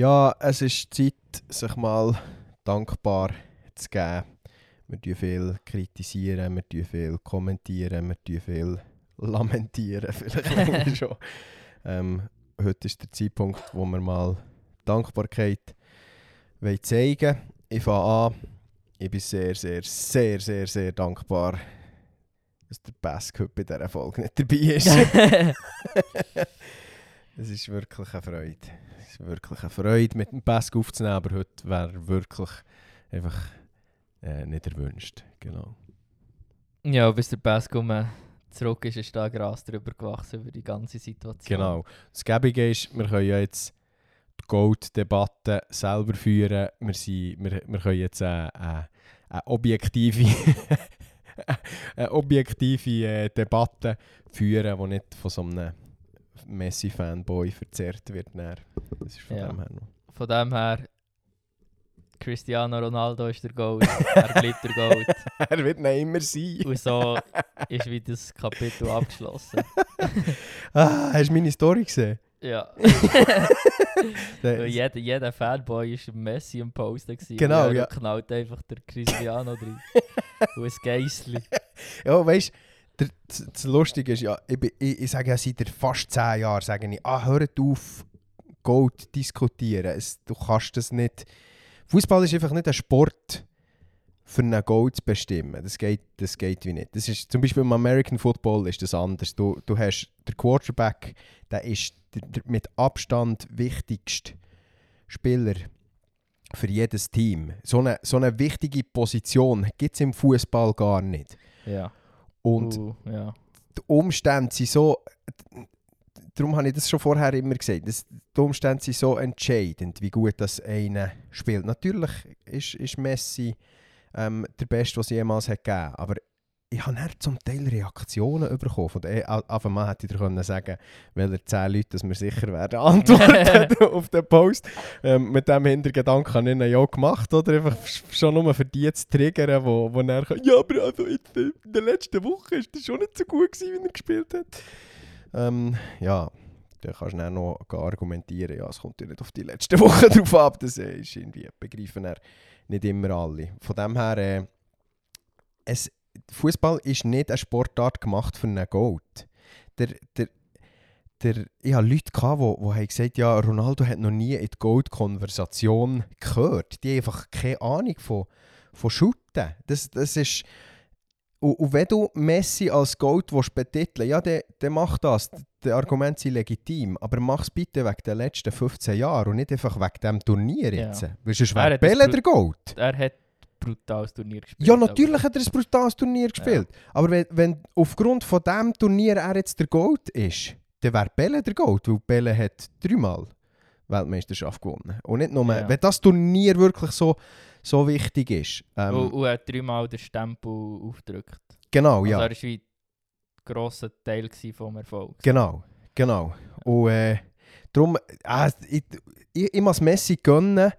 Ja, es ist Zeit, sich mal dankbar zu geben. Wir tun viel kritisieren, wir tun viel kommentieren, wir tun viel lamentieren, vielleicht schon. Ähm, heute ist der Zeitpunkt, wo wir mal Dankbarkeit wollen zeigen Ich fange an. Ich bin sehr, sehr, sehr, sehr, sehr dankbar, dass der Bask heute bei dieser Folge nicht dabei ist. Es ist wirklich eine Freude. Es ist wirklich eine Freude, mit dem Bask aufzunehmen, aber heute wäre wirklich einfach äh, nicht erwünscht. Genau. Ja, bis der Baskum äh, zurück ist, ist da Gras drüber gewachsen über die ganze Situation. Genau. Das Gäbige ist, wir können ja jetzt die Gold-Debatte selber führen. Wir, sind, wir, wir können jetzt eine, eine, eine objektive, eine objektive äh, Debatte führen, die nicht von so einem Messi-Fanboy verzerrt wird. Dann. Das ist von Ja. dem her noch. Von dem her, Cristiano Ronaldo ist der Gold, er bleibt der Gold. er wird noch immer sein. Und so ist wie das Kapitel abgeschlossen. Ah, hast du meine Story gesehen? Ja. Jeder, jeder Fanboy war Messi am Posten. Gewesen. Genau, ja. knallt einfach der Cristiano drin. Und ein Geissli. Ja, weißt du, das, das Lustige ist ja, ich, ich, ich sage ja seit fast 10 Jahren, sage ich, ah, hört auf, Gold diskutieren. Es, du kannst das nicht. Fußball ist einfach nicht ein Sport, für einen Goal zu bestimmen. Das geht, das geht wie nicht. Das ist, zum Beispiel im American Football ist das anders. Du, du hast der Quarterback, der ist der, der mit Abstand wichtigste Spieler für jedes Team. So eine, so eine wichtige Position gibt es im Fußball gar nicht. Ja. Und Uh, ja. die Umstände sind so. Darum habe ich das schon vorher immer gesagt. Das, die Umstände sind so entscheidend, wie gut das einer spielt. Natürlich ist, ist Messi ähm, der Beste, was jemals hat gegeben Aber ich habe zum Teil Reaktionen bekommen. Von der, auf einmal hätte ich dir können sagen welche zehn Leute dass wir sicher werden antworten auf den Post. Ähm, mit dem Hintergedanken habe ich ihn ja gemacht. Oder? Einfach schon nur für die zu triggern, wo, wo er ja, aber also in der letzten Woche ist das schon nicht so gut gewesen, wie er gespielt hat. Ähm, ja, da kannst du dann noch argumentieren, ja, es kommt ja nicht auf die letzte Woche drauf ab. Das äh, ist irgendwie, begreifen er nicht immer alle. Von dem her, äh, es, Fußball ist nicht eine Sportart gemacht für einen Gold. Der, der, der, ich hatte Leute, gehabt, die, die haben gesagt ja, Ronaldo hat noch nie in die Gold-Konversation gehört. Die haben einfach keine Ahnung von, von Shooten. Das, das ist... Und, und wenn du Messi als Gold willst betiteln ja, dann, dann mach das. Die Argumente sind legitim. Aber mach es bitte wegen den letzten 15 Jahren und nicht einfach wegen diesem Turnier Ja. jetzt. Weil sonst wäre Bälle der Gold. Er hat brutales Turnier gespielt. Ja, natürlich hat er ein brutales Turnier gespielt. Aber wenn, wenn aufgrund von diesem Turnier er jetzt der Gold ist, dann wäre Bälle der Gold, weil Bälle hat dreimal Weltmeisterschaft gewonnen. Und nicht nur, Ja. wenn das Turnier wirklich so, so wichtig ist. Ähm, Und, und er hat dreimal den Stempel aufgedrückt. genau, Also ja. er war wie ein grosser Teil vom Erfolg. Genau, genau. Und äh, darum, äh, ich, ich, ich muss Messi gönnen,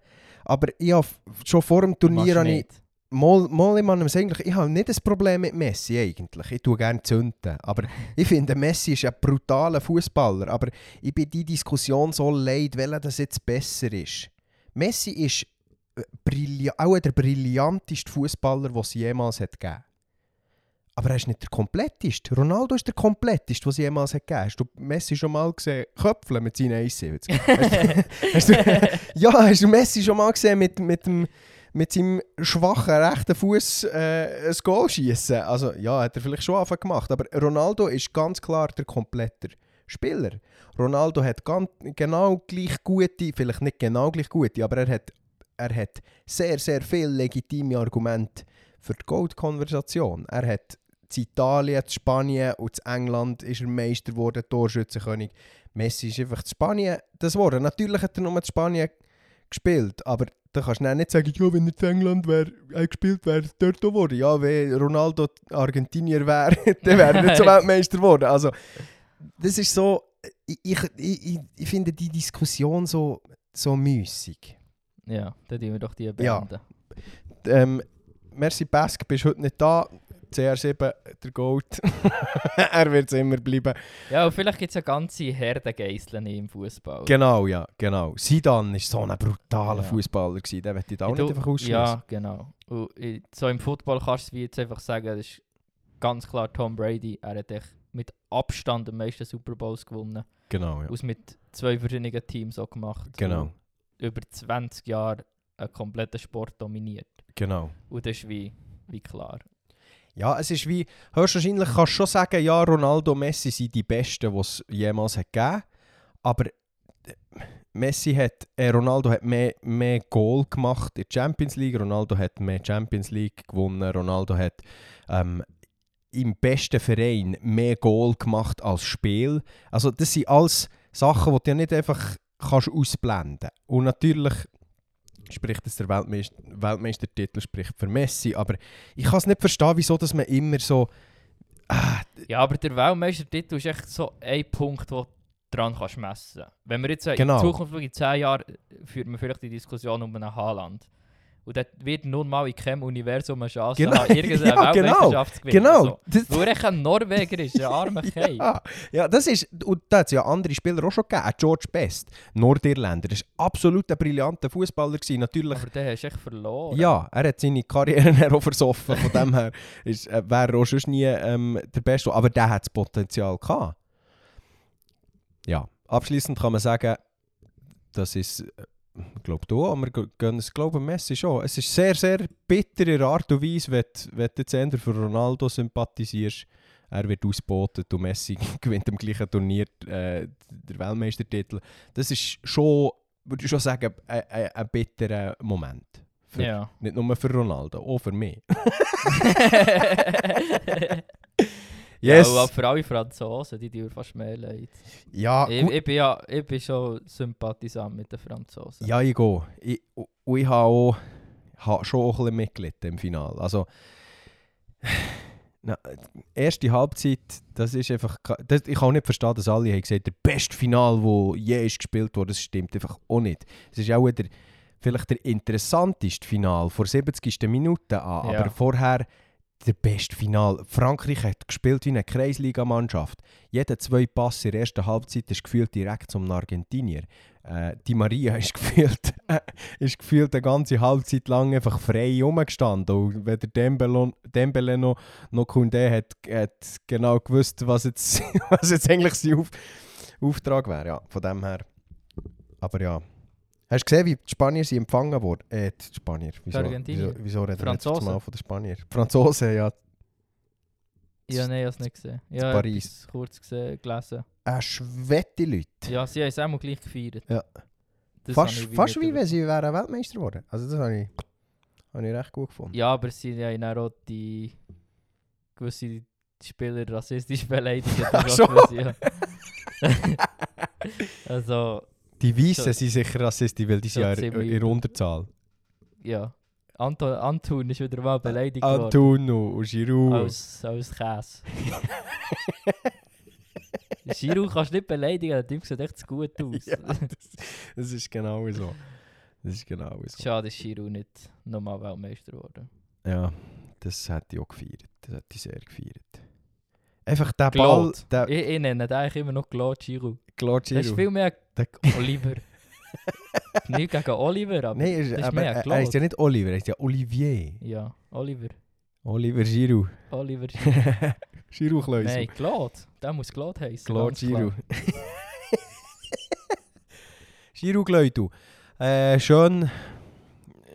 aber ich habe schon vor dem Turnier habe ich, nicht. mal, mal ich, muss eigentlich, ich habe nicht ein Problem mit Messi eigentlich. Ich tue gerne zünden. Aber ich finde, Messi ist ein brutaler Fußballer. Aber ich bin die Diskussion so leid, welcher das jetzt besser ist. Messi ist äh, auch der brillanteste Fußballer, den es jemals hat gegeben aber er ist nicht der kompletteste. Ronaldo ist der kompletteste, was jemals hat gegeben. Hast du Messi schon mal gesehen? Köpfeln mit seinen 1,70? hast du, ja, hast du Messi schon mal gesehen mit, mit, dem, mit seinem schwachen rechten Fuß äh, ein Goal schießen? Also ja, hat er vielleicht schon angefangen gemacht. Aber Ronaldo ist ganz klar der komplette Spieler. Ronaldo hat ganz, genau gleich gute, vielleicht nicht genau gleich gute, aber er hat, er hat sehr, sehr viele legitime Argumente für die Gold-Konversation. Er hat in Italien, in Spanien und in England ist er Meister geworden, Torschützenkönig. Messi ist einfach in Spanien das geworden. Natürlich hat er nur in Spanien gespielt, aber da kannst du nicht sagen, ja, wenn er in England wäre, äh, gespielt wäre, dort geworden. Ja, wenn Ronaldo Argentinier wäre, dann wäre er nicht zum Weltmeister geworden. Also, das ist so, ich, ich, ich, finde die Diskussion so, so müßig. Ja, dann tun wir doch die Ja. beenden. Ähm, merci Pesk, bist heute nicht da. CR7, der Gold. er wird es immer bleiben. Ja, und vielleicht gibt es ja ganze Herdengeißeln im Fußball. Genau, ja, genau. Sidan war so ein brutaler Ja. Fußballer, den möchte ich da auch Du- nicht einfach ausschließen. Ja, genau. Und so im Football kannst du jetzt einfach sagen, das ist ganz klar Tom Brady. Er hat echt mit Abstand am meisten Super Bowls gewonnen. Genau, ja. Aus mit zwei verschiedenen Teams auch gemacht. Genau, Und über 20 Jahre einen kompletten Sport dominiert. genau. Und das ist wie, wie klar. Ja, es ist wie, höchstwahrscheinlich kannst du schon sagen, ja, Ronaldo, Messi sind die Besten, die es jemals hat gegeben. Aber äh, Messi hat, äh, Ronaldo hat mehr, mehr Goal gemacht in der Champions League, Ronaldo hat mehr Champions League gewonnen, Ronaldo hat ähm, im besten Verein mehr Goal gemacht als Spiel. Also das sind alles Sachen, die du nicht einfach kannst ausblenden. Und natürlich spricht es der Weltmeister, Weltmeistertitel spricht für Messi, aber ich kann es nicht verstehen, wieso dass man immer so... Ah, Ja, aber der Weltmeistertitel ist echt so ein Punkt, wo du dran kannst messen. Wenn wir jetzt Genau. in Zukunft in 10 Jahren, führt man vielleicht die Diskussion um einen Haaland. Und dort wird nun mal in keinem Universum eine Chance Genau. haben, irgendeine Ja, genau. Weltmeisterschaft zu gewinnen. genau, So. das, Weil er ein Norweger ist, ein armer Kei. ja, ja, das ist... Und da hat es ja andere Spieler auch schon gegeben. George Best, Nordirländer, das war absolut ein brillanter Fußballer. Natürlich Aber der hast du echt verloren. Ja, er hat seine Karriere auch versoffen. Von dem her ist, äh, wäre er auch sonst nie ähm, der Beste. Aber der hat das Potenzial gehabt. Ja, abschließend kann man sagen, das ist, äh, glaube du, auch, gehen es glaube Messi schon. Es ist sehr, sehr bitter in der Art und Weise, wenn, wenn du jetzt für Ronaldo sympathisierst. Er wird ausgebotet und Messi gewinnt am gleichen Turnier äh, den Weltmeistertitel. Das ist schon, würde ich schon sagen, ein, ein, ein bitterer Moment. Für, Ja. Nicht nur für Ronaldo, auch für mich. Ja, und auch für alle Franzosen, die tun mir fast mehr leid. Ja, ich, ich, bin ja, ich bin schon sympathisant mit den Franzosen. ja, ich gehe. Ich, und ich habe auch, habe schon auch ein bisschen mitgelitten im Finale. Also, na, die erste Halbzeit, das ist einfach... Das, ich kann auch nicht verstehen, dass alle haben gesagt, der beste Final, der je ist gespielt wurde, das stimmt einfach auch nicht. Es ist auch der, vielleicht der interessanteste Final vor 70. Minute an, Ja. aber vorher der beste Final. Frankreich hat gespielt wie eine Kreisligamannschaft. Jeder zwei Pass in der ersten Halbzeit ist gefühlt direkt zum Argentinier. Äh, die Maria ist gefühlt, ist gefühlt eine ganze Halbzeit lang einfach frei rumgestanden. Und wenn der Dembele, noch, noch Kunde hat, hat genau gewusst, was jetzt, was jetzt eigentlich sein Auf, Auftrag wäre. Ja, von dem her. Aber ja. Hast du gesehen, wie die Spanier sie empfangen wurden? Äh, die Spanier. Wieso, Argentinier. wieso, wieso reden wir jetzt Franzosen. mal von den Spanier? Franzosen, ja. Ja, nein, ich habe es nicht gesehen. Ja, Paris. etwas kurz gesehen, gelesen. Äh, schwette Leute. Ja, sie haben es auch mal gleich gefeiert. Ja. Das fast habe ich fast wie wenn sie wären Weltmeister geworden. Also das habe ich, habe ich recht gut gefunden. Ja, aber sie haben auch die gewisse Spieler rassistisch beleidigt. Ach so. ja. also, Die Weißen So- sind sicher rassistisch, weil die so sind ja in, ziemlich- in der Unterzahl. ja. Anton, Antun ist wieder mal beleidigt worden. Antuno und Giroud. Als, als Käse. Giroud kannst du nicht beleidigen, der Typ sieht echt zu gut aus. Ja, das, das ist genau so. Das ist genau so. Schade, ist Giroud nicht nochmal Weltmeister geworden. Ja, das hätte ich auch gefeiert. Das hätte ich sehr gefeiert. Einfach der Ball, Claude. der Ich, ich nenne den eigentlich immer noch Claude Giroud. Claude Das ist Giroud. viel mehr Der- Oliver. nicht gegen Oliver, aber Nein, er ist, das ist aber, mehr er, er Claude. ist ja nicht Oliver, er ist ja Olivier. Ja, Oliver. Oliver Giroud. Oliver. Giroud Kleusel. Nein, Claude. Der muss Claude heißen. Claude. Giroud. Giroud Kleusel. Äh, schön,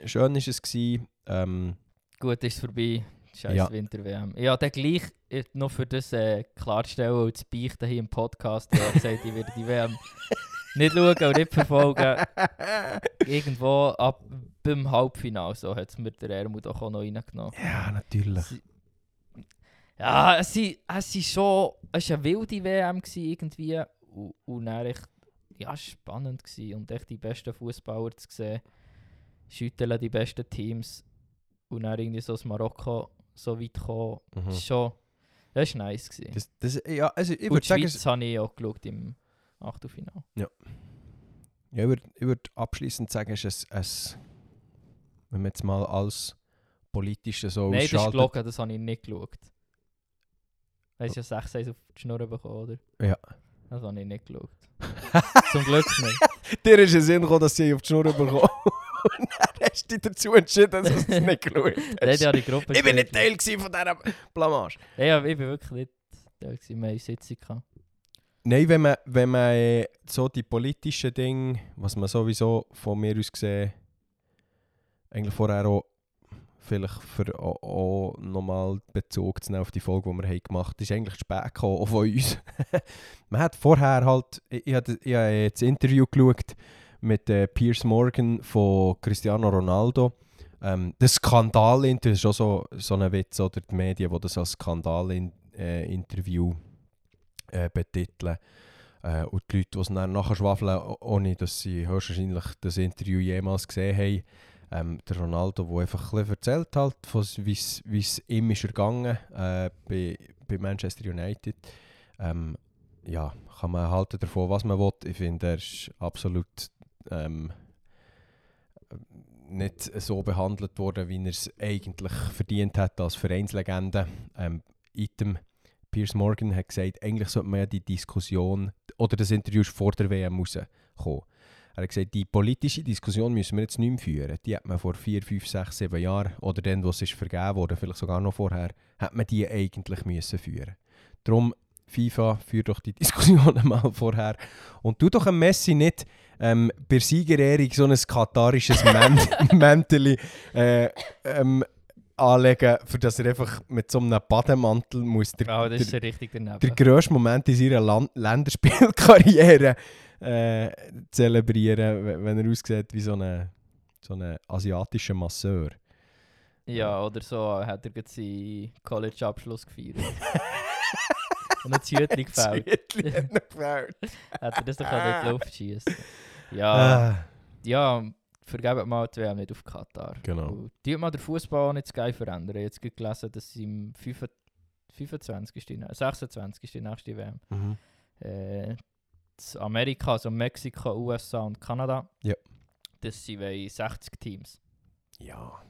schön war es. Gewesen. Ähm, Gut, ist es vorbei. Scheiß Ja. Winter-WM. Ja, dann gleich äh, noch für das äh, klarzustellen und zu beichten hier im Podcast. Ich habe gesagt, ich werde die WM nicht schauen und nicht verfolgen. Irgendwo ab beim Halbfinale so hat es mir der Ermut auch noch reingenommen. ja, natürlich. Sie- Ja, es war es ist schon es war eine wilde WM irgendwie und, und dann echt ja, spannend gewesen und echt die besten Fußballer zu sehen. Schütteln die besten Teams und dann irgendwie so aus Marokko so weit kommen. Mhm. Schon das war nice. Gewesen. Das, das, ja, also ich würde sagen, Schweiz habe ich auch geschaut im Achtelfinale. ja, ich würde ich würd abschließend sagen, es ist ein, ein, wenn man jetzt mal alles Politische so Nein, das ist gelogen, das habe ich nicht geschaut. Er ist ja 6-1 auf die Schnur bekommen, oder? Ja. Das habe ich nicht geschaut. Zum Glück nicht. Dir ist ein Sinn gekommen, dass sie auf die Schnur bekommen. Und dann hast du dich dazu entschieden, dass du es nicht geschaut Nein, hast. habe die Gruppe Ich bin nicht. Teil von dieser Blamage. Nein, ja, ich bin wirklich nicht Teil. Wir haben Sitzung. Nein, wenn man, wenn man äh, so die politischen Dinge, was man sowieso von mir aus gesehen, eigentlich vorher auch vielleicht für auch, auch nochmal Bezug zu nehmen auf die Folge, die wir haben gemacht haben, ist eigentlich zu spät gekommen, auch von uns. man hat vorher halt, ich, ich habe ich habe das Interview geschaut mit äh, Piers Morgan von Cristiano Ronaldo. Ähm, das Skandal-Interview ist auch so, so ein Witz, oder die Medien, die das als Skandal-Interview äh, betiteln. Äh, und die Leute, die es dann nachher schwafeln, ohne dass sie höchstwahrscheinlich das Interview jemals gesehen haben. Ähm, der Ronaldo, der einfach ein erzählt hat, wie es ihm ist ergangen äh, bei, bei Manchester United. Ähm, ja, kann man halten davon, was man will. Ich finde, er ist absolut ähm, nicht so behandelt worden, wie er es eigentlich verdient hat als Vereinslegende. Ähm, Item Piers Morgan hat gesagt, eigentlich sollte man ja die Diskussion, oder das Interview vor der WM rausgekommen. Er hat gesagt, die politische Diskussion müssen wir jetzt nicht mehr führen. Die hat man vor 4, 5, 6, 7 Jahren, oder dann, wo es ist vergeben wurde, vielleicht sogar noch vorher, hat man die eigentlich müssen führen. Darum, FIFA, führ doch die Diskussion mal vorher. Und tu doch am Messi nicht ähm, bei Siegerehrung so ein katarisches Mänt- Mäntel äh, ähm, anlegen, für dass er einfach mit so einem Bademantel muss der, Ja, das der, ist ja richtig daneben. der grösste Moment in seiner Land Länderspielkarriere äh, zelebrieren, we- wenn er aussieht wie so ein so eine asiatischer Masseur. Ja, oder so hat er gerade seinen College-Abschluss gefeiert. Und ein Zütli gefällt. Zwietli hat noch gefällt. Hat er das doch in die Luft schießen. Ja, Ah, ja, vergebt mal die WM nicht auf Katar. Genau. Und Die mal den Fußball auch nicht zu geil verändern. Habe jetzt gerade gelesen, dass sie im 25. 25. ne- 26. nächste WM. mhm. Äh, Amerika, also Mexiko, USA und Kanada. Ja. Das sind wollen 60 Teams. Ja,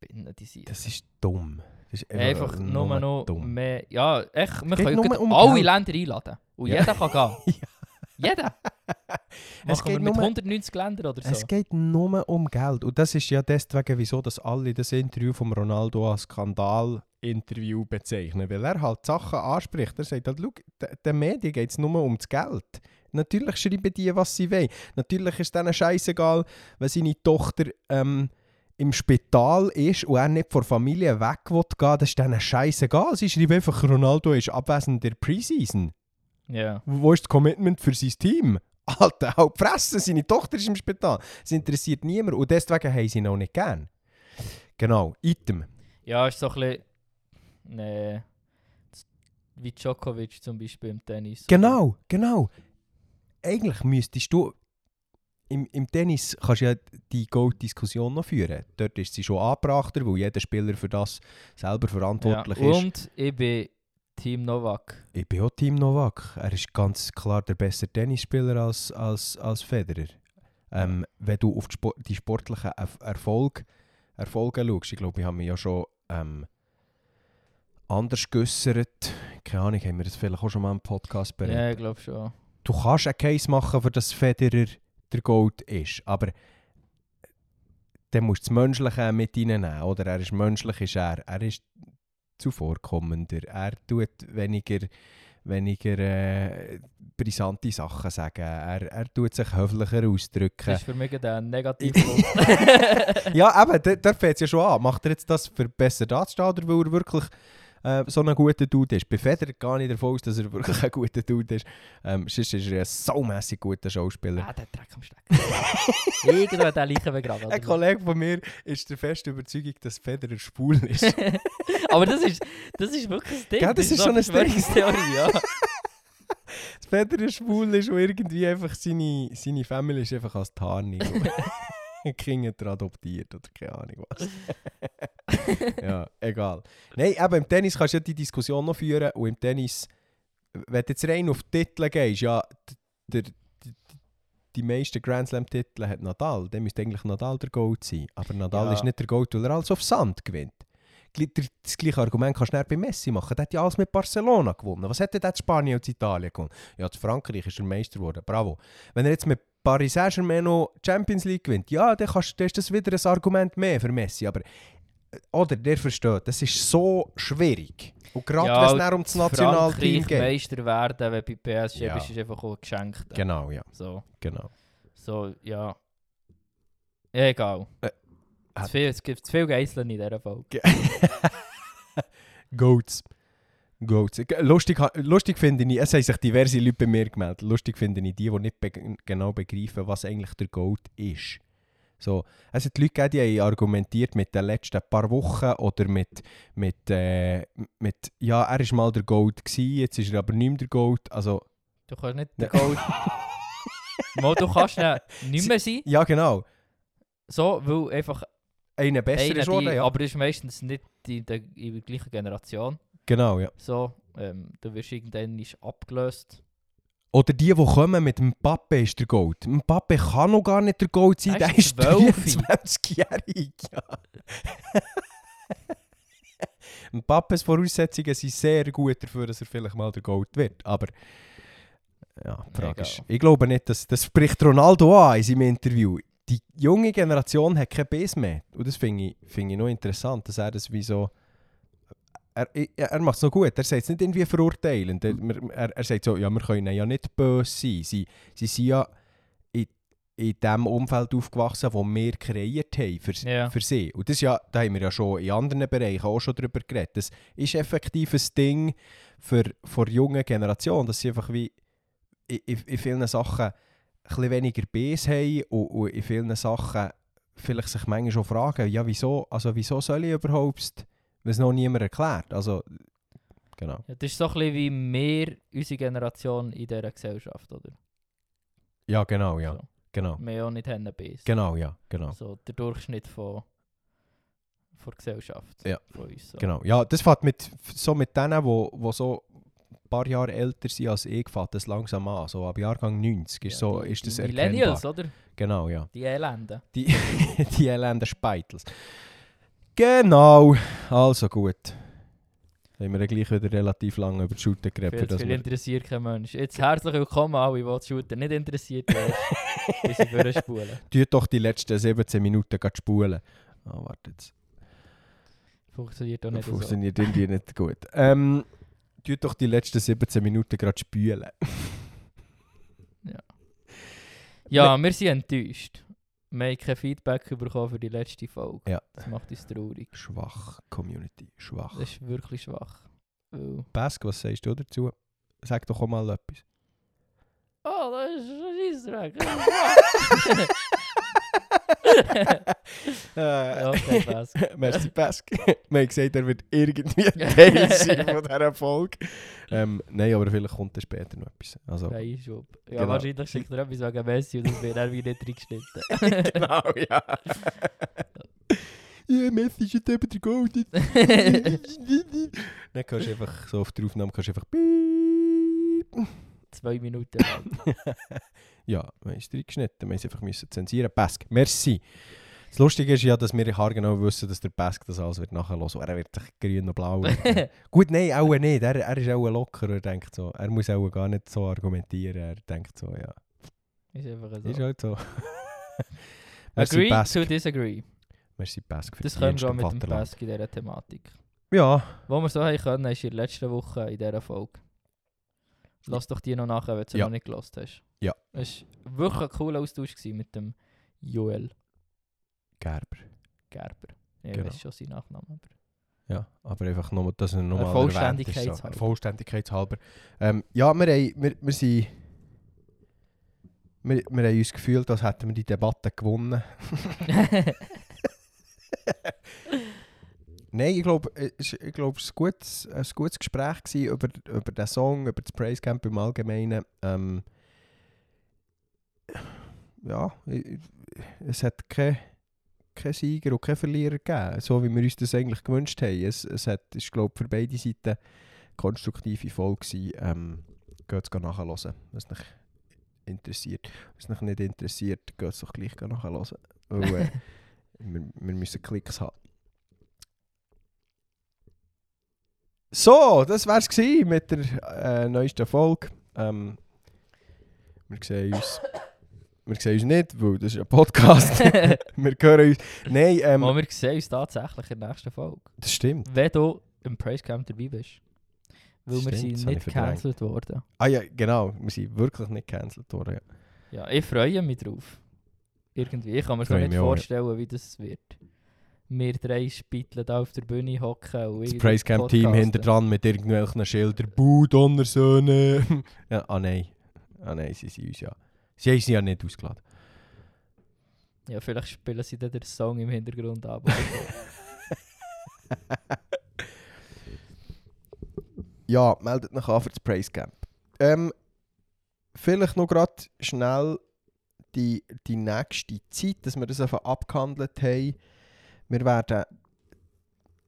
Binnen die sind das ist dumm. Ist einfach nur noch dumm. mehr. Ja, echt, wir können um alle Geld. Länder einladen. Und Ja. jeder kann gehen. Jeder. Es geht mit nur- 190 Ländern oder so. Es geht nur um Geld. Und das ist ja deswegen, wieso dass alle das Interview von Ronaldo als Skandal-Interview bezeichnen. Weil er halt Sachen anspricht. Er sagt halt, schau, de- den Medien geht es nur um das Geld. Natürlich schreiben die, was sie wollen. Natürlich ist denen scheißegal, wenn seine Tochter ähm, im Spital ist und er nicht von der Familie weg will gehen. Das ist denen scheißegal. Sie schreiben einfach, Ronaldo ist abwesend der Preseason. Ja. Wo ist das Commitment für sein Team? Alter, halt die Fresse, seine Tochter ist im Spital. Das interessiert niemand und deswegen haben sie ihn auch nicht gern. Genau, Item. Ja, ist so ein bisschen. Nee, wie Djokovic zum Beispiel im Tennis. Genau, genau. Eigentlich müsstest du... Im, Im Tennis kannst du ja die Gold-Diskussion noch führen. Dort ist sie schon angebrachter, weil jeder Spieler für das selber Ja. verantwortlich ist. Und ich bin Team Novak. Ich bin auch Team Novak. Er ist ganz klar der bessere Tennisspieler als, als, als Federer. Ähm, wenn du auf die, Spor die sportlichen Erf Erfolg, Erfolge schaust, ich glaube, ich habe mich ja schon ähm, anders geäussert. Keine Ahnung, haben wir das vielleicht auch schon mal im Podcast beredet. Ja, ich glaube schon. Du kannst einen Case machen, für das Federer der Gold ist, aber dann musst du das Menschliche mit reinnehmen, oder? Er ist menschlich, ist er. Er ist zuvorkommender. Er tut weniger, weniger äh, brisante Sachen sagen. Er, er tut sich höflicher ausdrücken. Das ist für mich ein Negativpunkt. ja, eben, da, da fängt es ja schon an. Macht er jetzt das für besser dazustehen oder weil er wirklich äh, so ein guter Dude ist? Bei Federer gehe ich davon aus, dass er wirklich ein guter Dude ist. Ähm, sonst ist er ein saumässig guter Schauspieler. ah, der Dreck am Steck. Irgendwo hat der Leichen begraben. Ein? Kollege von mir ist der festen Überzeugung, dass Federer schwul ist. Aber das ist, das ist wirklich das Ding. Gell, das ist so schon ein Ding. Verschwörungstheorie, ja. Federer schwul ist und irgendwie einfach seine, seine Family ist einfach als Tarnung. Kinder er adoptiert oder keine Ahnung was. ja, egal. Nein, aber im Tennis kannst du ja die Diskussion noch führen und im Tennis, wenn du jetzt rein auf die Titel gehst, ja, der, die, die meisten Grand Slam-Titel hat Nadal, dann müsste eigentlich Nadal der Gold sein. Aber Nadal Ja. ist nicht der Gold, weil er alles auf Sand gewinnt. das gleiche Argument kannst du dann bei Messi machen. Der hat ja alles mit Barcelona gewonnen. Was denn der Spanien und Italien gewonnen? Ja, in Frankreich ist er Meister geworden. Bravo. Wenn er jetzt mit Paris Saint-Germain noch Champions League gewinnt, ja, dann, kannst, dann ist das wieder ein Argument mehr für Messi. Aber, äh, oder, der versteht, das ist so schwierig. Und gerade Ja, wenn es dann um das Nationalteam geht. Meister werden, wenn bei PSG Ja. bist, ist einfach auch geschenkt. Genau, ja, So, genau. so, ja. Egal. Äh, Zu viel, es gibt zu viel Geiseln in dieser Folge. Goats. Goats. Lustig, lustig finde ich, es haben sich diverse Leute bei mir gemeldet. Lustig finde ich die, die nicht be genau begreifen, was eigentlich der Goat ist. So, es hat Leute gegeben, die haben argumentiert mit den letzten paar Wochen oder mit, mit, äh, mit ja, er war mal der Goat, gewesen, jetzt ist er aber nicht mehr der Goat. Also, Du kannst nicht Ja. den Gold... Mal, du kannst nicht, mehr sein. ja genau, So, weil einfach einer besser einer ist die, ja. aber ist meistens nicht in der, in der gleichen Generation. Genau, ja. So, ähm, du wirst irgendwann ist abgelöst. Oder die, die kommen mit dem Pappe ist der Goat. Ein Pappe kann noch gar nicht der Goat sein, Er der ist ist 12. 23-jährig. Ja. ein Pappes Voraussetzungen sind sehr gut dafür, dass er vielleicht mal der Goat wird. Aber ja, die Frage ist, ich glaube nicht, dass das spricht Ronaldo an in seinem Interview. Die junge Generation hat kein Base mehr. Und das finde ich, finde ich noch interessant, dass er das wie so... Er, er, macht es noch gut. Er sagt es nicht irgendwie verurteilend. Er, er, er sagt so, ja, wir können ja nicht böse sein. Sie, sie sind ja in, in dem Umfeld aufgewachsen, wo wir kreiert haben für, Ja. für sie. Und das ja, da haben wir ja schon in anderen Bereichen auch schon darüber geredet. Das ist effektiv ein Ding für, für die junge Generation, dass sie einfach wie in, in, in vielen Sachen ein bisschen weniger Bs haben und, und in vielen Sachen vielleicht sich manchmal schon fragen, ja wieso, also wieso soll ich überhaupt, es noch niemand erklärt. Also, genau. Ja, das ist so ein bisschen wie wir, unsere Generation in dieser Gesellschaft, oder? Ja, genau, ja. So. Genau. Wir auch nicht haben. Genau, ja, genau. So der Durchschnitt von, von der Gesellschaft. Ja. Von uns. So. Genau. Ja, das fängt mit, so mit denen, wo, wo so ein paar Jahre älter sind als ich, fängt das langsam an. So ab Jahrgang 90 ist, Ja, so, die, ist das die erkennbar. Millennials, oder? Genau, ja. Die Elenden. Die, die elenden Speitels. Genau. Also gut. Haben wir ja gleich wieder relativ lange über die Schulter geredet. Viel, viel interessiert kein Mensch. Jetzt herzlich willkommen alle, die die Shooter nicht interessiert werden, bis sie durchspulen. Tut doch die letzten 17 Minuten spulen. Ah, warte jetzt. Funktioniert auch Das nicht so. funktioniert irgendwie nicht gut. Ähm, tut doch die letzten 17 Minuten gerade spülen. Ja, wir sind enttäuscht. Wir haben kein Feedback bekommen für die letzte Folge. Ja. Das macht uns traurig. Schwach, Community. Schwach. Das ist wirklich schwach. Weil- Pesk, was sagst du dazu? Sag doch auch mal etwas. Oh, das ist ein Scheissdreck. Äh, okay. Merci, Pesk. Wir haben gesagt, er wird irgendwie Teil sein von dieser Folge. Ähm, nein, aber vielleicht kommt dann später noch etwas. Also, Einschub. Ja, Genau. wahrscheinlich schickt er etwas wegen Messi und das wird er wie nicht reingeschnitten. genau, ja. ja, Messi ist jetzt eben der Gold. Dann kannst du einfach so auf der Aufnahme kannst du einfach. Zwei Minuten lang. Ja, wir haben es reingeschnitten. Wir müssen einfach müssen zensieren. Pesk, merci. Das Lustige ist ja, dass wir haargenau wissen, dass der Pesk das alles wird nachher los. Er wird sich grün und blau. Gut, nein, auch nicht. Er, er ist auch locker. Er denkt so, er muss auch gar nicht so argumentieren. Er denkt so, ja, ist einfach so. ist halt so. Agree Pesk. to disagree. Merci, Pesk. Für Das können wir auch mit dem. Pesk in dieser Thematik. Ja, Wo wir so haben können, ist in der letzten Woche in dieser Folge. Lass doch die noch nachher, wenn du sie Ja. noch nicht gelost hast. Ja. Es war wirklich ein cooler Austausch mit dem Joel Gerber. Gerber. Ich Genau. weiß schon seinen Nachnamen. Aber Ja, aber einfach nur, dass er nochmal Äh, Vollständigkeitshalber. Vollständigkeitshalber. Vollständigkeitshalber. Ähm, ja, wir, haben, wir, wir sind... Wir, wir haben uns gefühlt, als hätten wir die Debatte gewonnen. Nein, ich glaube, es ich glaube, es war ein gutes, ein gutes Gespräch über, über den Song, über das Praise Camp im Allgemeinen. Ähm, ja, es hat keine kein Sieger und kein Verlierer gegeben, so wie wir uns das eigentlich gewünscht haben. Es, es hat, ist, glaube für beide Seiten konstruktive Folge gewesen. Ähm, geht es nachhören, wenn es dich interessiert. Wenn es dich nicht interessiert, geht es doch gleich nachhören. Weil, äh, wir, wir müssen Klicks haben. So, das wär's gewesen mit der äh, neuesten Folge. Ähm, wir sehen uns. Wir sehen uns nicht, weil das ist ein Podcast. wir hören uns. Nein, ähm, Aber wir sehen uns tatsächlich in der nächsten Folge. das stimmt. Wenn du im Praise Camp dabei bist. Weil wir Stimmt, sind das nicht gecancelt worden. Ah ja, genau. Wir sind wirklich nicht gecancelt worden. Ja. Ja, ich freue mich drauf. Irgendwie. Ich kann mir so nicht auch, ja. vorstellen, wie das wird. Wir drei Spitteln da auf der Bühne hocken und Das irgendwie Praise Camp Team podcasten. hinter dran mit irgendwelchen Schildern. Bu, Donnersöhne. ja, ah nein. Ah nein, sie sind uns ja. Sie haben sie ja nicht ausgeladen. Ja, vielleicht spielen sie dann den Song im Hintergrund ab. Ja, meldet euch an für das Praise Camp. Ähm, vielleicht noch gerade schnell die, die nächste Zeit, dass wir das einfach abgehandelt haben. Wir werden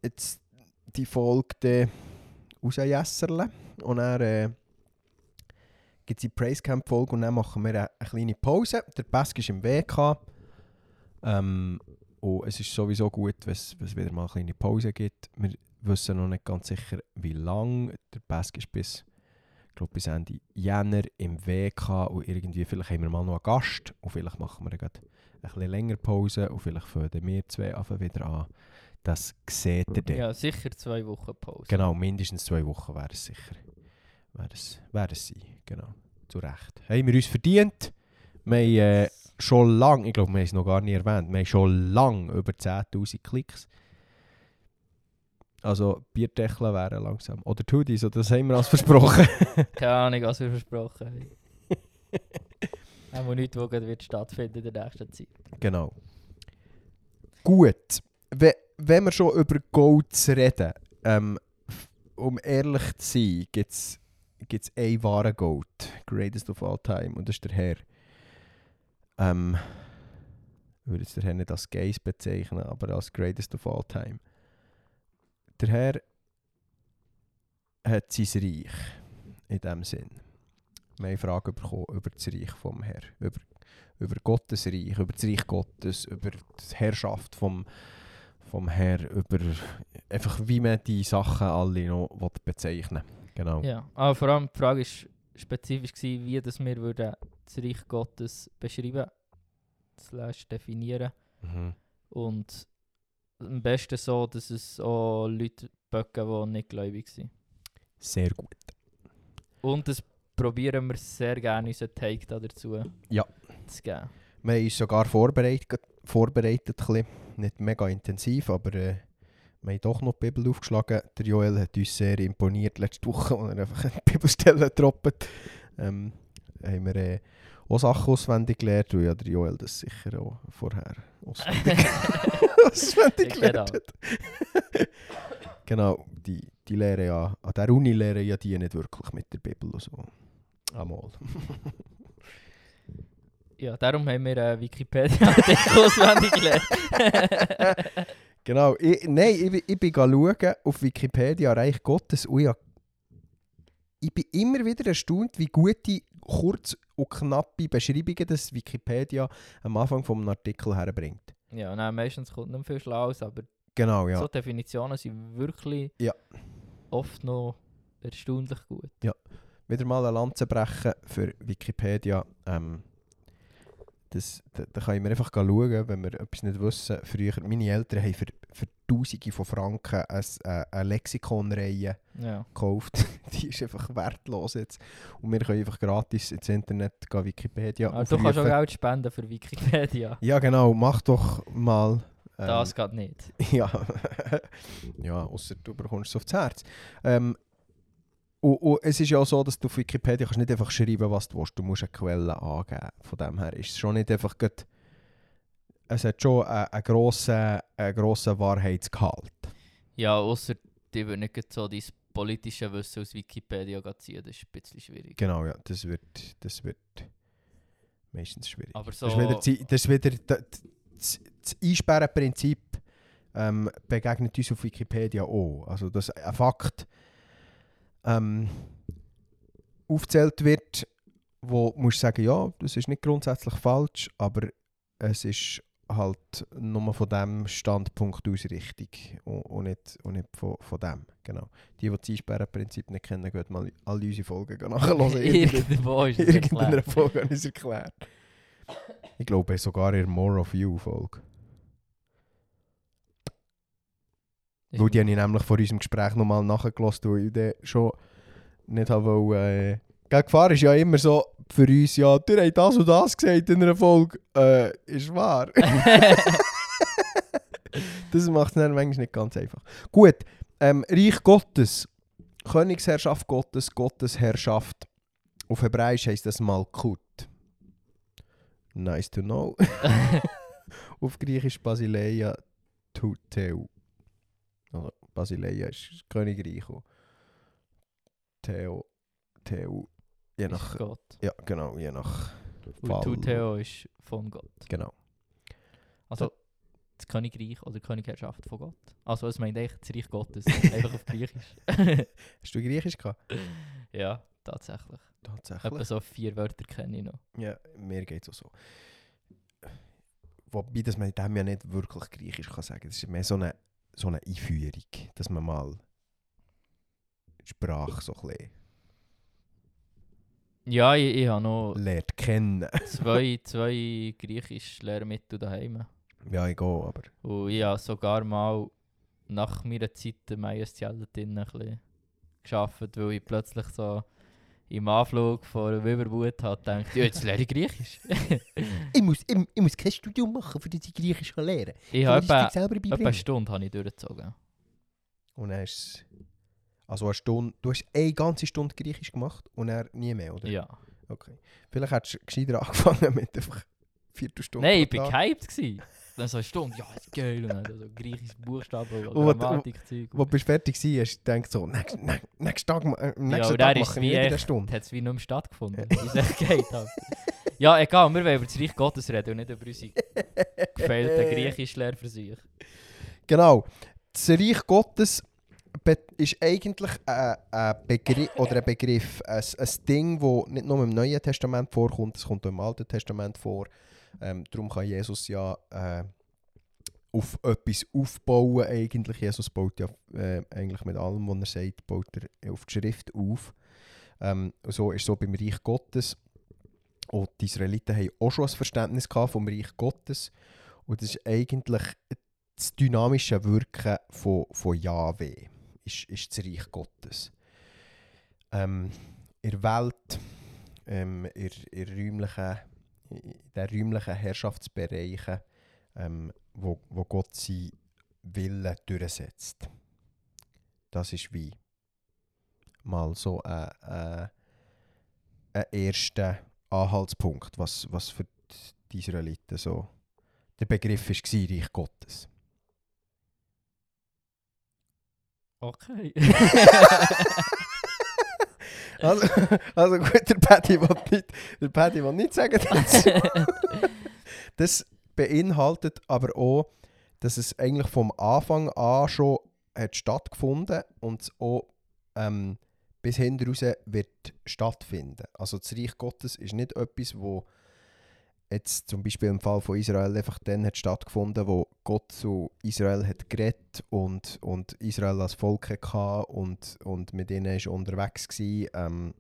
jetzt die Folge dann und dann äh, gibt es die Praise Camp Folge und dann machen wir eine, eine kleine Pause. Der Pesk ist im WK. Ähm, und es ist sowieso gut, wenn es wieder mal eine kleine Pause gibt. Wir wissen noch nicht ganz sicher, wie lange. Der Pesk ist bis, ich glaube, bis Ende Jänner im WK und irgendwie, vielleicht haben wir mal noch einen Gast und vielleicht machen wir gerade bisschen länger Pause und vielleicht fangen wir zwei einfach wieder an. Das seht ihr dann. ja, sicher zwei Wochen Pause. Genau, mindestens zwei Wochen wäre es sicher. Wäre es, wäre es sein, genau. Zu Recht. Haben wir uns verdient. Wir haben äh, schon lange, ich glaube, wir haben es noch gar nicht erwähnt, wir haben schon lange über 10'000 Klicks. Also Bierdeckel wären langsam. Oder Tudis, oder das haben wir als versprochen. Keine Ahnung, was wir versprochen haben. Auch nichts, was wird stattfinden in der nächsten Zeit. genau. Gut. We wenn wir schon über Golds reden, ähm, um ehrlich zu sein, gibt es einen wahren Gold. Greatest of all time. Und das ist der Herr. Ähm, ich würde jetzt den Herr nicht als Geist bezeichnen, aber als Greatest of all time. Der Herr hat sein Reich. In dem Sinn. Wir haben eine Frage bekommen über das Reich vom Herr. Über, über Gottes Reich, über das Reich Gottes, über die Herrschaft vom, vom Herr, über einfach wie man die Sachen alle noch will bezeichnen Genau. Ja, aber vor allem die Frage war spezifisch, gewesen, wie das wir würden das Reich Gottes beschreiben slash definieren. Mhm. Und am besten so, dass es auch Leute böcken, die nicht gläubig sind. Sehr gut. Und das probieren wir sehr gerne, unseren Take da dazu Ja. zu geben. Wir haben uns sogar vorbereitet, vorbereitet bisschen. nicht mega intensiv, aber äh, wir haben doch noch die Bibel aufgeschlagen. Der Joel hat uns sehr imponiert letzte Woche, als er einfach eine Bibelstelle droppt. Ähm, haben wir äh, auch Sachen auswendig gelernt, und ja, der Joel das sicher auch vorher auswendig, auswendig gelernt hat. Genau, die, die lehren ja, an der Uni lehren ja die nicht wirklich mit der Bibel und so. Einmal. Ja, darum haben wir äh, Wikipedia-Artikel auswendig gelernt. Genau, ich, nein, ich, ich bin schauen auf Wikipedia Reich Gottes und ich, hab- ich bin immer wieder erstaunt, wie gute, kurz und knappe Beschreibungen das Wikipedia am Anfang vom Artikel herbringt. ja, nein, meistens kommt nicht viel Schlaues, aber Genau, ja. so Definitionen sind wirklich Ja. oft noch erstaunlich gut. Wieder mal eine Lanze brechen für Wikipedia. Ähm, das, da, da können wir einfach schauen, wenn wir etwas nicht wissen. Früher, meine Eltern haben für, für Tausende von Franken ein, äh, eine Lexikonreihe Ja. gekauft. Die ist einfach wertlos jetzt. Und wir können einfach gratis ins Internet gehen, Wikipedia Aber du kannst auch. Geld spenden für Wikipedia. Ja genau, mach doch mal. Ähm, Das geht nicht. Ja, ja außer du bekommst es aufs Herz. Ähm, und, und es ist ja auch so, dass du auf Wikipedia kannst nicht einfach schreiben, was du willst. Du musst eine Quelle angeben. Von dem her ist es schon nicht einfach... grad- Es hat schon einen, einen, grossen, einen grossen Wahrheitsgehalt. Ja, außer die würden nicht so dein politische Wissen aus Wikipedia ziehen. Das ist ein bisschen schwierig. Genau, ja. Das wird, das wird meistens schwierig. Aber so... Das ist wieder, das, ist wieder das, Einsperrenprinzip ähm, begegnet uns auf Wikipedia auch. Also, dass ein Fakt ähm, aufgezählt wird, wo du musst sagen, ja, das ist nicht grundsätzlich falsch, aber es ist halt nur von diesem Standpunkt aus richtig und, und nicht, und nicht von, von dem. Genau. Die, die das Einsperrenprinzip nicht kennen, gehen mal alle unsere Folgen nachhören. Irgendwo ist erklärt. Folge habe ich es erklärt. Ich glaube sogar in der More of You Folge. Ist Weil die habe ich nämlich vor unserem Gespräch nochmal nachgelassen, weil ich dann schon nicht wollen, äh, Gefahr ist ja immer so für uns, ja, du hast das und das gesagt in einer Folge, äh, ist wahr. das macht es dann manchmal nicht ganz einfach. Gut, ähm, Reich Gottes, Königsherrschaft Gottes, Gottesherrschaft. Auf Hebräisch heisst das Malkut. Nice to know. Auf Griechisch Basileia Tuteu. Also Basileia ist Königreich. und Theo, Theo, je nach, ist Gott. ja genau, je nach Und Fall. Tuteo ist von Gott. Genau. Also das Königreich oder die Königherrschaft von Gott. Also es meint eigentlich das Reich Gottes, einfach auf Griechisch. Hast du Griechisch gehabt? ja, tatsächlich. Tatsächlich. Etwa so vier Wörter kenne ich noch. Ja, mir geht es auch so. Wobei, dass man dem ja nicht wirklich Griechisch kann sagen. Das ist mehr so eine, so eine Einführung, dass man mal die Sprache so ein bisschen Ja, ich, ich habe noch lernt kennen. zwei, zwei griechische Lehrmittel daheim. Ja, ich gehe, aber... Und ich habe sogar mal nach meiner Zeit ein bisschen gearbeitet, weil ich plötzlich so im Anflug von Überwut habe gedacht, ja, jetzt lerne ich Griechisch. Ich muss, ich, ich muss kein Studium machen, für das ich Griechisch kann lernen ich habe etwa, eine Stunde habe ich durchgezogen. Und dann ist. Also eine Stunde... Du hast eine ganze Stunde Griechisch gemacht und er nie mehr, oder? Ja. Okay. Vielleicht hättest du gescheiter angefangen mit einfach Viertelstunde Nein, ich war gehypt. Dann so eine Stunde, ja, ist geil. Und dann so griechisches Buchstaben und Grammatikzeug. Wo du fertig warst, hast du gedacht so, nächst, nächsten Tag, äh, nächsten und Tag dann ist mache es ich wie wieder eine Stunde. hat es wie nicht mehr stattgefunden. Wie es echt geht. Halt. Ja, egal, wir wollen über das Reich Gottes reden und nicht über unsere gefehlten Griechisch-Lehrversuche. Genau. Das Reich Gottes ist eigentlich ein, ein Begriff, oder ein Begriff, ein, ein Ding, das nicht nur im Neuen Testament vorkommt, es kommt auch im Alten Testament vor. Ähm, darum kann Jesus ja äh, auf etwas aufbauen. Eigentlich. Jesus baut ja äh, eigentlich mit allem, was er sagt, baut er auf die Schrift auf. Ähm, so ist so beim Reich Gottes. Und die Israeliten haben auch schon ein Verständnis vom Reich Gottes. Und das ist eigentlich das dynamische Wirken von, von Yahweh ist, ist das Reich Gottes. Ähm, in der Welt, ähm, in, in, räumlichen, den räumlichen Herrschaftsbereichen, ähm, wo, wo Gott seinen Willen durchsetzt. Das ist wie mal so ein, ein, ein erster Anhaltspunkt, was, was für die Israeliten so der Begriff war, Reich Gottes. Okay. Also, also gut, der Paddy will nicht, der Paddy will nicht sagen dazu. Das beinhaltet aber auch, dass es eigentlich vom Anfang an schon hat stattgefunden und auch ähm, bis hinten raus wird stattfinden. Also das Reich Gottes ist nicht etwas, wo jetzt zum Beispiel im Fall von Israel einfach dann hat stattgefunden, wo Gott zu Israel hat geredet und, und Israel als Volk hatte und, und mit ihnen ist unterwegs war. Ähm,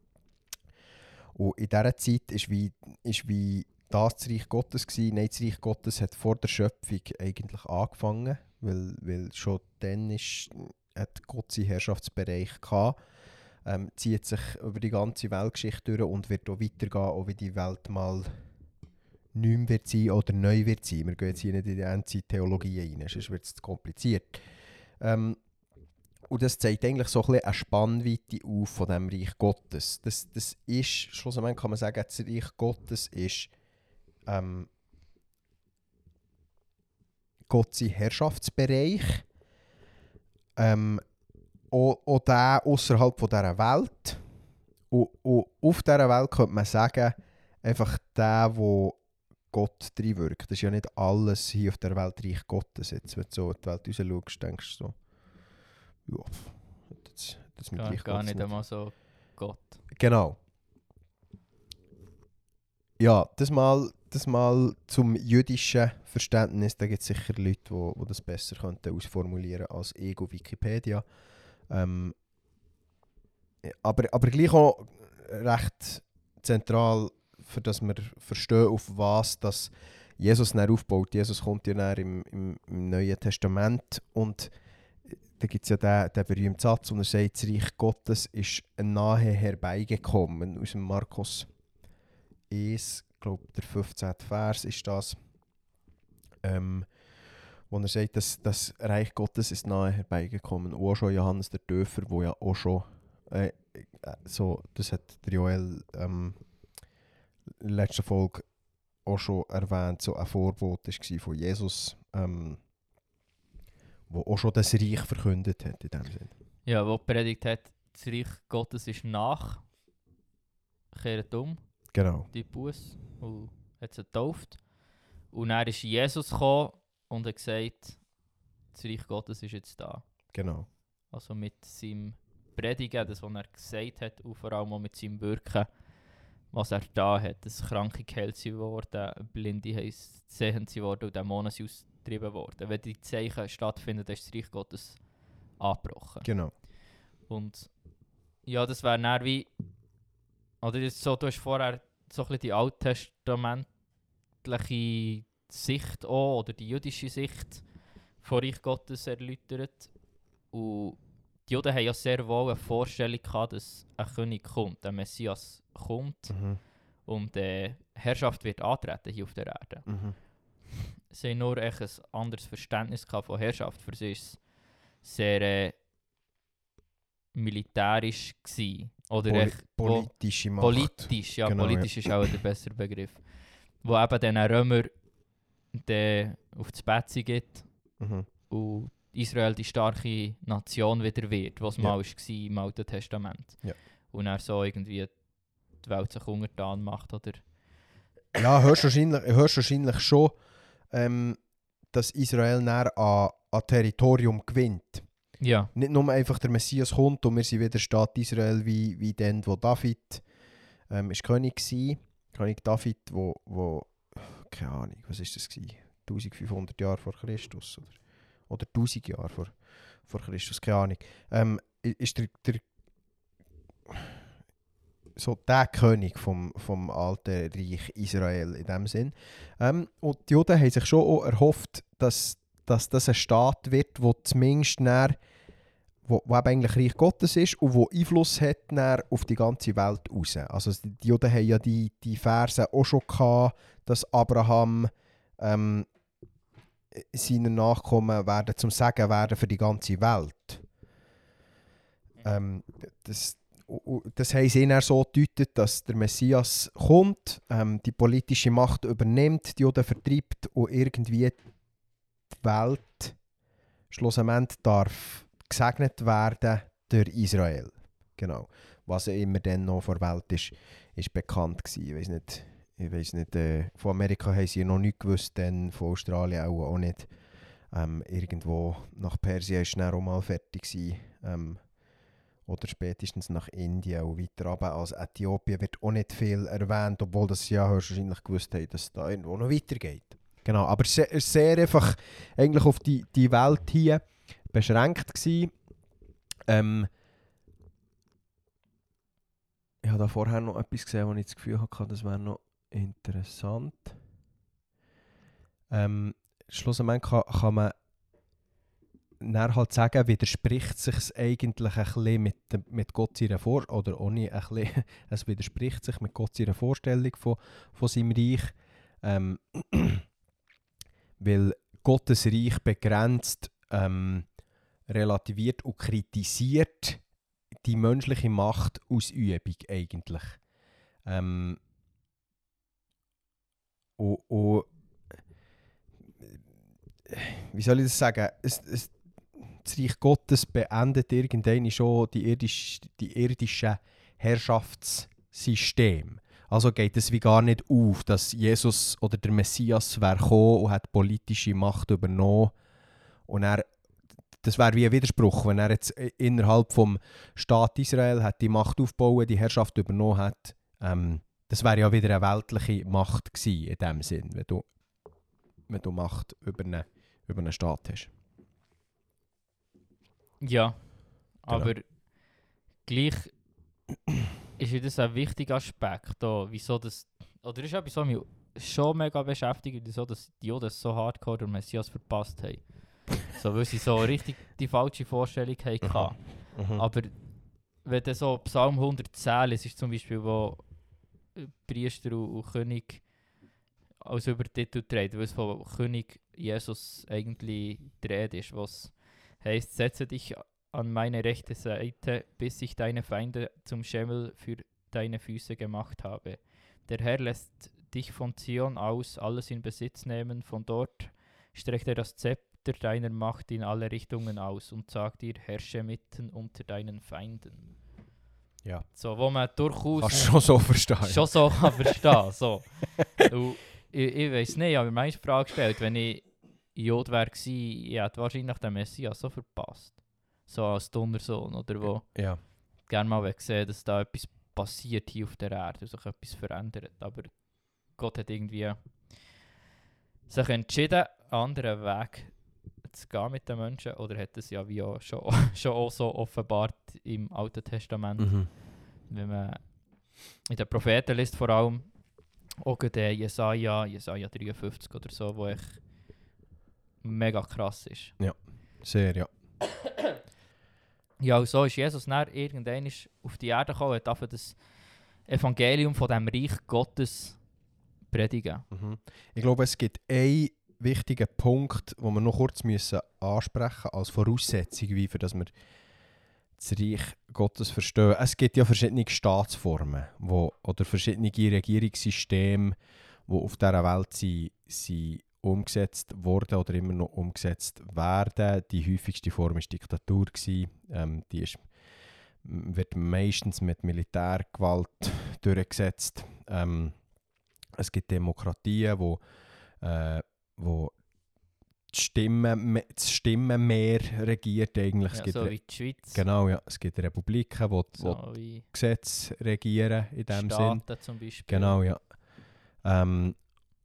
und in dieser Zeit ist wie, ist wie das das Reich Gottes gewesen. Nein, das Reich Gottes hat vor der Schöpfung eigentlich angefangen, weil, weil schon dann ist, hat Gott seinen Herrschaftsbereich gehabt. Ähm, zieht sich über die ganze Weltgeschichte durch und wird auch weitergehen, auch wie die Welt mal nicht mehr wird sein oder neu wird sein. Wir gehen jetzt hier nicht in die Endzeit-Theologie rein, sonst wird es zu kompliziert. Ähm, und das zeigt eigentlich so ein bisschen eine Spannweite auf von dem Reich Gottes. Das, das ist, schlussendlich kann man sagen, das Reich Gottes ist ähm, Gott Herrschaftsbereich. Ähm, auch, auch der außerhalb dieser Welt. Und, und auf dieser Welt könnte man sagen, einfach der, wo Gott drin wirkt. Das ist ja nicht alles hier auf der Welt Reich Gottes. Jetzt, wenn du so in die Welt raus schaust, denkst du so, ja, das, das mit gar, Reich gar Gottes nicht einmal so Gott. Genau. Ja, das mal, das mal zum jüdischen Verständnis. Da gibt es sicher Leute, die wo, wo das besser könnten ausformulieren als Ego Wikipedia. Ähm, aber, aber gleich auch recht zentral, für dass wir verstehen, auf was das Jesus dann aufbaut. Jesus kommt ja dann im, im, im Neuen Testament und da gibt es ja den, den berühmten Satz, und er sagt, das Reich Gottes ist nahe herbeigekommen, aus dem Markus 1, ich glaube der 15. Vers ist das, ähm, wo er sagt, dass das Reich Gottes ist nahe herbeigekommen. Und auch schon Johannes der Täufer, wo ja auch schon, äh, äh, so, das hat Joel ähm, in der letzten Folge auch schon erwähnt, so ein Vorbote war von Jesus, ähm, wo auch schon das Reich verkündet hat in dem Sinn. Ja, wo Predigt hat, das Reich Gottes ist nach, kehrt um, Genau. die Bus, und hat sie getauft. Und dann ist Jesus gekommen und hat gesagt, das Reich Gottes ist jetzt da. Genau. Also mit seinem Predigen, das, was er gesagt hat, und vor allem auch mit seinem Wirken, was er da hat. Dass Kranke geheilt worden, Blinde heisst, sehend sind worden und Dämonen sind austrieben worden. Wenn die Zeichen stattfinden, dann ist das Reich Gottes angebrochen. Genau. Und ja, das wäre dann wie. Oder jetzt so, du hast vorher so ein bisschen die alttestamentliche Sicht auch, oder die jüdische Sicht von Reich Gottes erläutert. Und die Juden haben ja sehr wohl eine Vorstellung gehabt, dass ein König kommt, ein Messias kommt Mhm. und äh, Herrschaft wird antreten hier auf der Erde. Mhm. Sie haben nur echt ein anderes Verständnis gehabt von Herrschaft. Für sie war es sehr äh, militärisch. Gewesen. Oder Poli echt, wo- politische Macht. politisch, ja, Genau, politisch ist auch der bessere Begriff. Wo eben den Römer den auf das Betze gibt Mhm. und Israel die starke Nation wieder wird, was Ja. mal war im Alten Testament. Ja. Und er so irgendwie die Welt sich untertan macht. Oder Ja, hörst wahrscheinlich, hörst wahrscheinlich schon, ähm, dass Israel näher an, an Territorium gewinnt. ja, Nicht nur einfach der Messias kommt und wir sind wieder Staat Israel wie, wie dann, wo David ähm, ist König war. König David, wo, wo keine Ahnung, was ist das gewesen? 1500 Jahre vor Christus oder, oder 1000 Jahre vor, vor Christus, keine Ahnung. Ähm, ist der, der so der König vom, vom alten Reich Israel in dem Sinn. Ähm, und die Juden haben sich schon auch erhofft, dass, dass das ein Staat wird, wo zumindest näher wo, wo eben eigentlich Reich Gottes ist und wo Einfluss hat auf die ganze Welt raus. Also die Juden haben ja die, die Verse auch schon gehabt, dass Abraham ähm, seine Nachkommen werden zum Segen werden für die ganze Welt. Ähm, das, das haben sie dann so gedeutet, dass der Messias kommt, ähm, die politische Macht übernimmt, die Juden vertreibt und irgendwie die Welt schlussendlich darf gesegnet werden durch Israel. Genau. Was ja immer dann noch vor der Welt ist, ist bekannt gewesen. Ich weiß nicht, ich weiss nicht äh, von Amerika haben sie noch nicht gewusst, dann von Australien auch, auch nicht. Ähm, irgendwo nach Persien ist dann auch mal fertig. Ähm, oder spätestens nach Indien und weiter runter. Als Äthiopien wird auch nicht viel erwähnt, obwohl das ja höchstwahrscheinlich gewusst haben, dass es da irgendwo noch weitergeht. Genau, aber sehr, sehr einfach eigentlich auf die, die Welt hier beschränkt gewesen. Ähm, ich habe da vorher noch etwas gesehen, wo ich das Gefühl hatte, das wäre noch interessant. Ähm, schlussendlich kann, kann man dann halt sagen, widerspricht sich es eigentlich ein bisschen mit, mit Gott seiner Vor oder nicht ein bisschen, es widerspricht sich mit Gott seiner Vorstellung von, von seinem Reich, ähm, weil Gottes Reich begrenzt, ähm, relativiert und kritisiert die menschliche Machtausübung eigentlich. Ähm, und, und wie soll ich das sagen? Es, es, das Reich Gottes beendet irgendwann schon die, irdisch, die irdischen Herrschaftssysteme. Also geht es wie gar nicht auf, dass Jesus oder der Messias wäre gekommen und hat politische Macht übernommen. Und er, das wäre wie ein Widerspruch, wenn er jetzt innerhalb vom Staat Israel hat die Macht aufgebaut, die Herrschaft übernommen hat. Ähm, das wäre ja wieder eine weltliche Macht gewesen, in dem Sinn, wenn du, wenn du Macht über einen, über einen Staat hast. Ja, Genau. aber gleich ist ja das ein wichtiger Aspekt, da, wieso das, oder ist etwas, was mich schon mega beschäftigt, wieso dass die Juden so hardcore den Messias verpasst haben. So, weil sie so richtig die falsche Vorstellung hatten. Mhm. Aber wenn du so Psalm 110 ist ist zum Beispiel, wo Priester und, und König als Übertitel trägt, weil es von König Jesus eigentlich Rede ist, was heißt, setze dich an meine rechte Seite, bis ich deine Feinde zum Schemmel für deine Füße gemacht habe. Der Herr lässt dich von Zion aus alles in Besitz nehmen, von dort streckt er das Zepter deiner Macht in alle Richtungen aus und sagt dir, herrsche mitten unter deinen Feinden. Ja. So, wo man durchaus Kannst schon so verstehen. schon so kann verstehen so. Und ich, ich weiß nicht, ich habe mir manchmal die Frage gestellt, wenn ich Jod wäre gewesen, ich hätte wahrscheinlich den Messias so verpasst. So als dummer Sohn, oder wo Ja. gerne mal gesehen dass da etwas passiert hier auf der Erde, und sich etwas verändert. Aber Gott hat irgendwie sich entschieden, einen anderen Weg zu gehen mit den Menschen, oder hat es ja wie auch schon, schon auch so offenbart im Alten Testament Mhm. wenn man in den Propheten liest, vor allem auch der Jesaja, Jesaja 53 oder so, wo echt mega krass ist. Sehr, ja. Ja, und so ist Jesus dann irgendwann auf die Erde gekommen und hat das Evangelium von dem Reich Gottes predigen. Mhm. Ich glaube, es gibt einen wichtigen Punkt, den wir noch kurz müssen ansprechen als Voraussetzung, wie für dass wir das Reich Gottes verstehen. Es gibt ja verschiedene Staatsformen wo, oder verschiedene Regierungssysteme, die auf dieser Welt sind, sind umgesetzt wurden oder immer noch umgesetzt werden. Die häufigste Form war Diktatur. Ähm, die ist, wird meistens mit Militärgewalt durchgesetzt. Ähm, es gibt Demokratien, äh, wo die Stimmen, das Stimmenmeer regiert eigentlich. es Ja, gibt so wie die Schweiz, genau, ja, es gibt Republiken, wo, so wie Gesetze regieren in dem Sinn. Staaten zum Beispiel. Genau, ja. Ähm,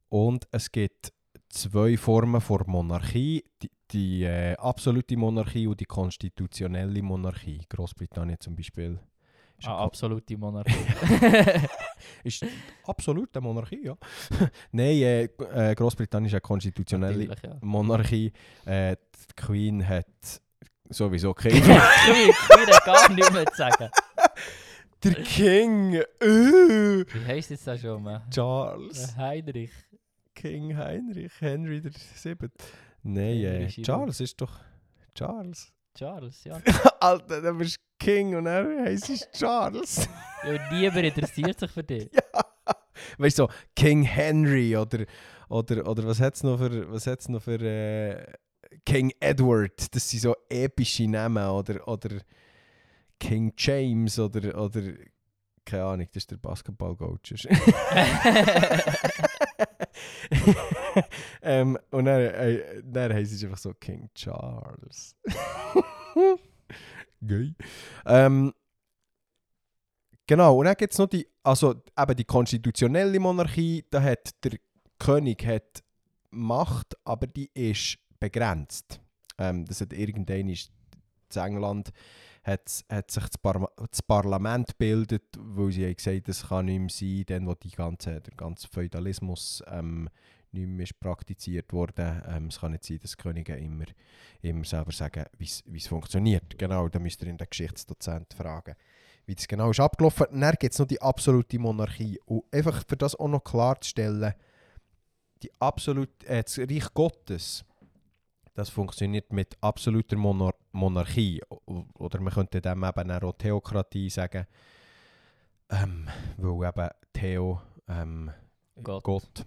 und es gibt zwei Formen von Monarchie. Die, die äh, absolute Monarchie und die konstitutionelle Monarchie. Großbritannien zum Beispiel. Ist eine Ah, absolute Monarchie. ist absolute Monarchie, ja. Nein, äh, äh, Großbritannien ist eine konstitutionelle ja. Monarchie. Äh, die Queen hat sowieso Ich keine. will gar nicht mehr zu sagen. Der King! Äh, Wie heisst jetzt das schon mal? Charles. Heinrich. King Heinrich, Henry der Siebte. Nein, äh. Charles ist doch Charles. Charles, ja. Alter, dann bist King und er heisst Charles. ja niemand interessiert sich für dich. weißt du, so King Henry oder, oder, oder was hat es noch für, was hat's noch für äh, King Edward? Das sind so epische Namen. Oder, oder King James oder, oder keine Ahnung, das ist der Basketball-Coach. ähm, und dann, äh, dann heisst es einfach so King Charles. Geil. Ähm, genau, und dann gibt es noch die, also eben die konstitutionelle Monarchie, da hat der König hat Macht, aber die ist begrenzt. Ähm, das hat irgendwann ist in England hat, hat sich das, Par das Parlament gebildet, weil sie haben gesagt, das kann nicht mehr sein, dann wo die ganze, der ganze Feudalismus ähm, nicht mehr ist praktiziert wurde. Ähm, es kann nicht sein, dass Könige immer, immer selber sagen, wie es funktioniert. Genau, da müsst ihr in den Geschichtsdozent fragen, wie das genau ist abgelaufen. Und dann gibt es noch die absolute Monarchie. Und einfach für das auch noch klarzustellen, die absolute, äh, das Reich Gottes, das funktioniert mit absoluter Monar Monarchie. Oder man könnte dem eben auch Theokratie sagen. Ähm, weil eben Theo, ähm, Gott. Gott,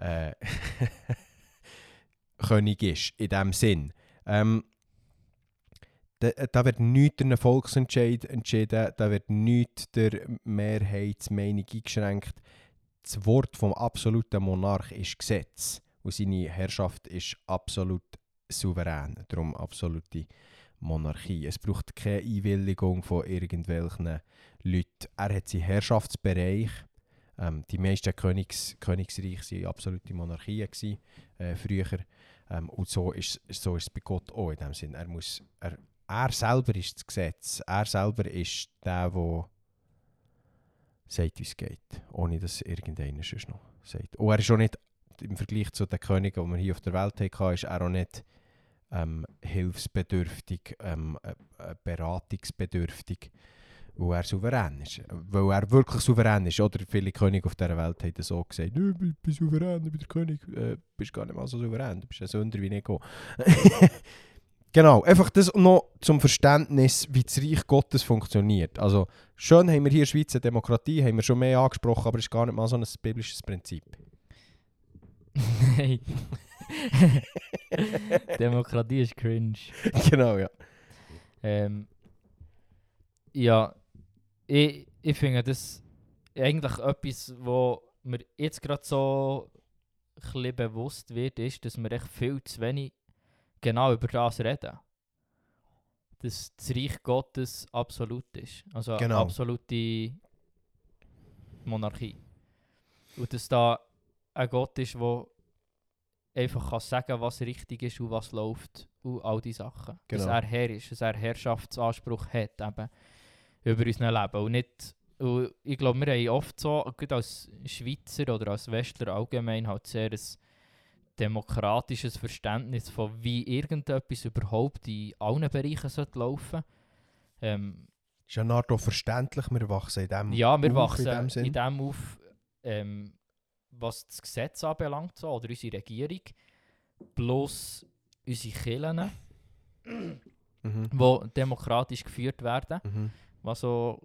äh, König ist, in dem Sinn. Ähm, da, da wird nichts durch einen Volksentscheid entschieden, da wird nichts der Mehrheitsmeinung eingeschränkt. Das Wort vom absoluten Monarch ist Gesetz und seine Herrschaft ist absolut souverän, darum absolute Monarchie. Es braucht keine Einwilligung von irgendwelchen Leuten. Er hat seinen Herrschaftsbereich, Ähm, die meisten Königs, Königsreiche waren absolute Monarchien gewesen, äh, früher. Ähm, und so ist, so ist es bei Gott auch in dem Sinn. Er, muss, er, er selber ist das Gesetz. Er selber ist der, der sagt, wie es geht. Ohne dass irgendeiner sonst noch sagt. Und er ist auch nicht, im Vergleich zu den Königen, die wir hier auf der Welt hatten, ist er auch nicht ähm, hilfsbedürftig, ähm, äh, äh, beratungsbedürftig, weil er souverän ist. Weil er wirklich souverän ist. Oder viele Könige auf dieser Welt haben so gesagt, «Nö, ich bin souverän, ich bin der König, äh, bist gar nicht mal so souverän, du bist ein Sünder wie Nico.» Genau, einfach das noch zum Verständnis, wie das Reich Gottes funktioniert. Also, schön haben wir hier in der Schweiz eine Demokratie, haben wir schon mehr angesprochen, aber es ist gar nicht mal so ein biblisches Prinzip. Nein. Demokratie ist cringe. genau, ja. Ähm, ja, ich, ich finde das eigentlich etwas, wo mir jetzt gerade so ein bewusst wird, ist, dass wir echt viel zu wenig genau über das reden. Dass das Reich Gottes absolut ist. Also Genau. absolute Monarchie. Und dass da ein Gott ist, der einfach kann sagen was richtig ist und was läuft und all die Sachen. Dass Genau. er Herr ist, dass er Herrschaftsanspruch hat eben über unser Leben. Und nicht, und ich glaube, wir haben oft so, gerade als Schweizer oder als Westler allgemein, halt sehr ein demokratisches Verständnis von wie irgendetwas überhaupt in allen Bereichen sollte laufen ähm, Ist ja auch verständlich, wir wachsen in dem Ja, wir auf, wachsen in dem in Sinn. dem auf, ähm, was das Gesetz anbelangt, so, oder unsere Regierung, plus unsere Kirchen, Mhm. die demokratisch geführt werden, Mhm. Was so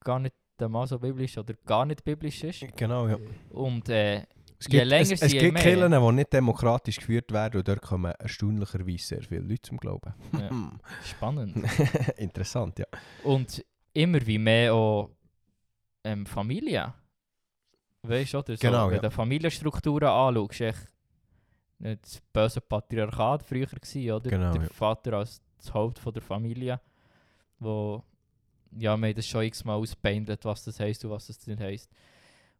gar nicht einmal so biblisch oder gar nicht biblisch ist. Genau, ja. Und äh, Es Je gibt, länger es, es je gibt mehr. Kirchen, die nicht demokratisch geführt werden und dort kommen erstaunlicherweise sehr viele Leute zum Glauben. Ja. spannend. Interessant, ja. Und immer wie mehr auch ähm, Familie. Weißt du, oder? So, Genau, wenn ja. du Familienstrukturen anschaust, echt das böse Patriarchat früher gewesen, oder? Genau, der ja. Vater als das Haupt von der Familie, wo ja, wir haben das schon x-mal ausbeindelt, was das heisst und was das nicht heisst.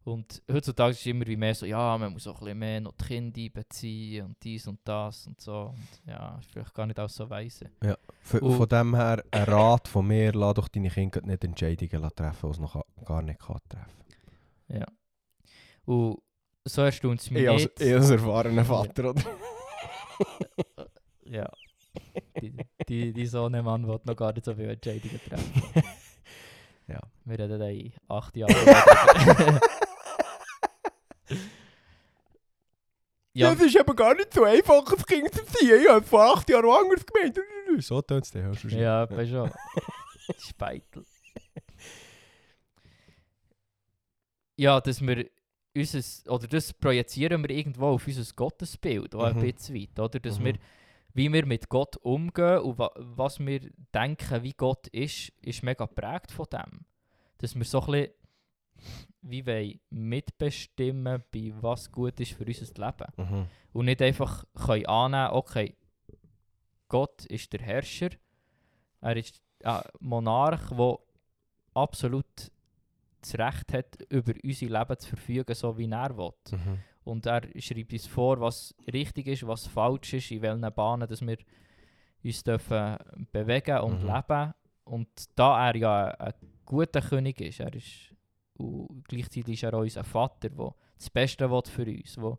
Und heutzutage ist es immer wie mehr so, ja, man muss auch ein bisschen mehr noch die Kinder einbeziehen und dies und das und so. Und ja, ist vielleicht gar nicht alles so weise. Von, Und- von dem her, ein Rat von mir, lass doch deine Kinder nicht Entscheidungen treffen, die sie noch gar nicht kann treffen Ja. Und so erstaunt es mich Ich als, nicht. ich als erfahrener Vater, oder? Ja. Die, die, die Sohnemann will noch gar nicht so viele Entscheidungen treffen. Ja. Wir reden da in acht Jahren. ja, ist aber gar nicht so einfach, ein Kind zu ziehen. Ich habe vor acht Jahren anders gemeint. So tönt es dann, hörst du schon. ja, bei schon. Speitel. Ja, dass wir unser, oder das projizieren wir irgendwo auf unser Gottesbild, auch Mhm. ein bisschen weit, oder? Dass Mhm. wir, wie wir mit Gott umgehen und wa was wir denken, wie Gott ist, ist mega geprägt von dem. Dass wir so ein bisschen wie wollen mitbestimmen, bei was gut ist für unser Leben. Mhm. Und nicht einfach können annehmen, okay, Gott ist der Herrscher, er ist ein Monarch, der absolut das Recht hat, über unser Leben zu verfügen, so wie er will. Mhm. Und er schreibt uns vor, was richtig ist, was falsch ist, in welchen Bahnen dass wir uns dürfen bewegen und Mhm. leben. Und da er ja ein guter König ist, er ist und gleichzeitig ist er auch unser Vater, der das Beste will für uns, wo,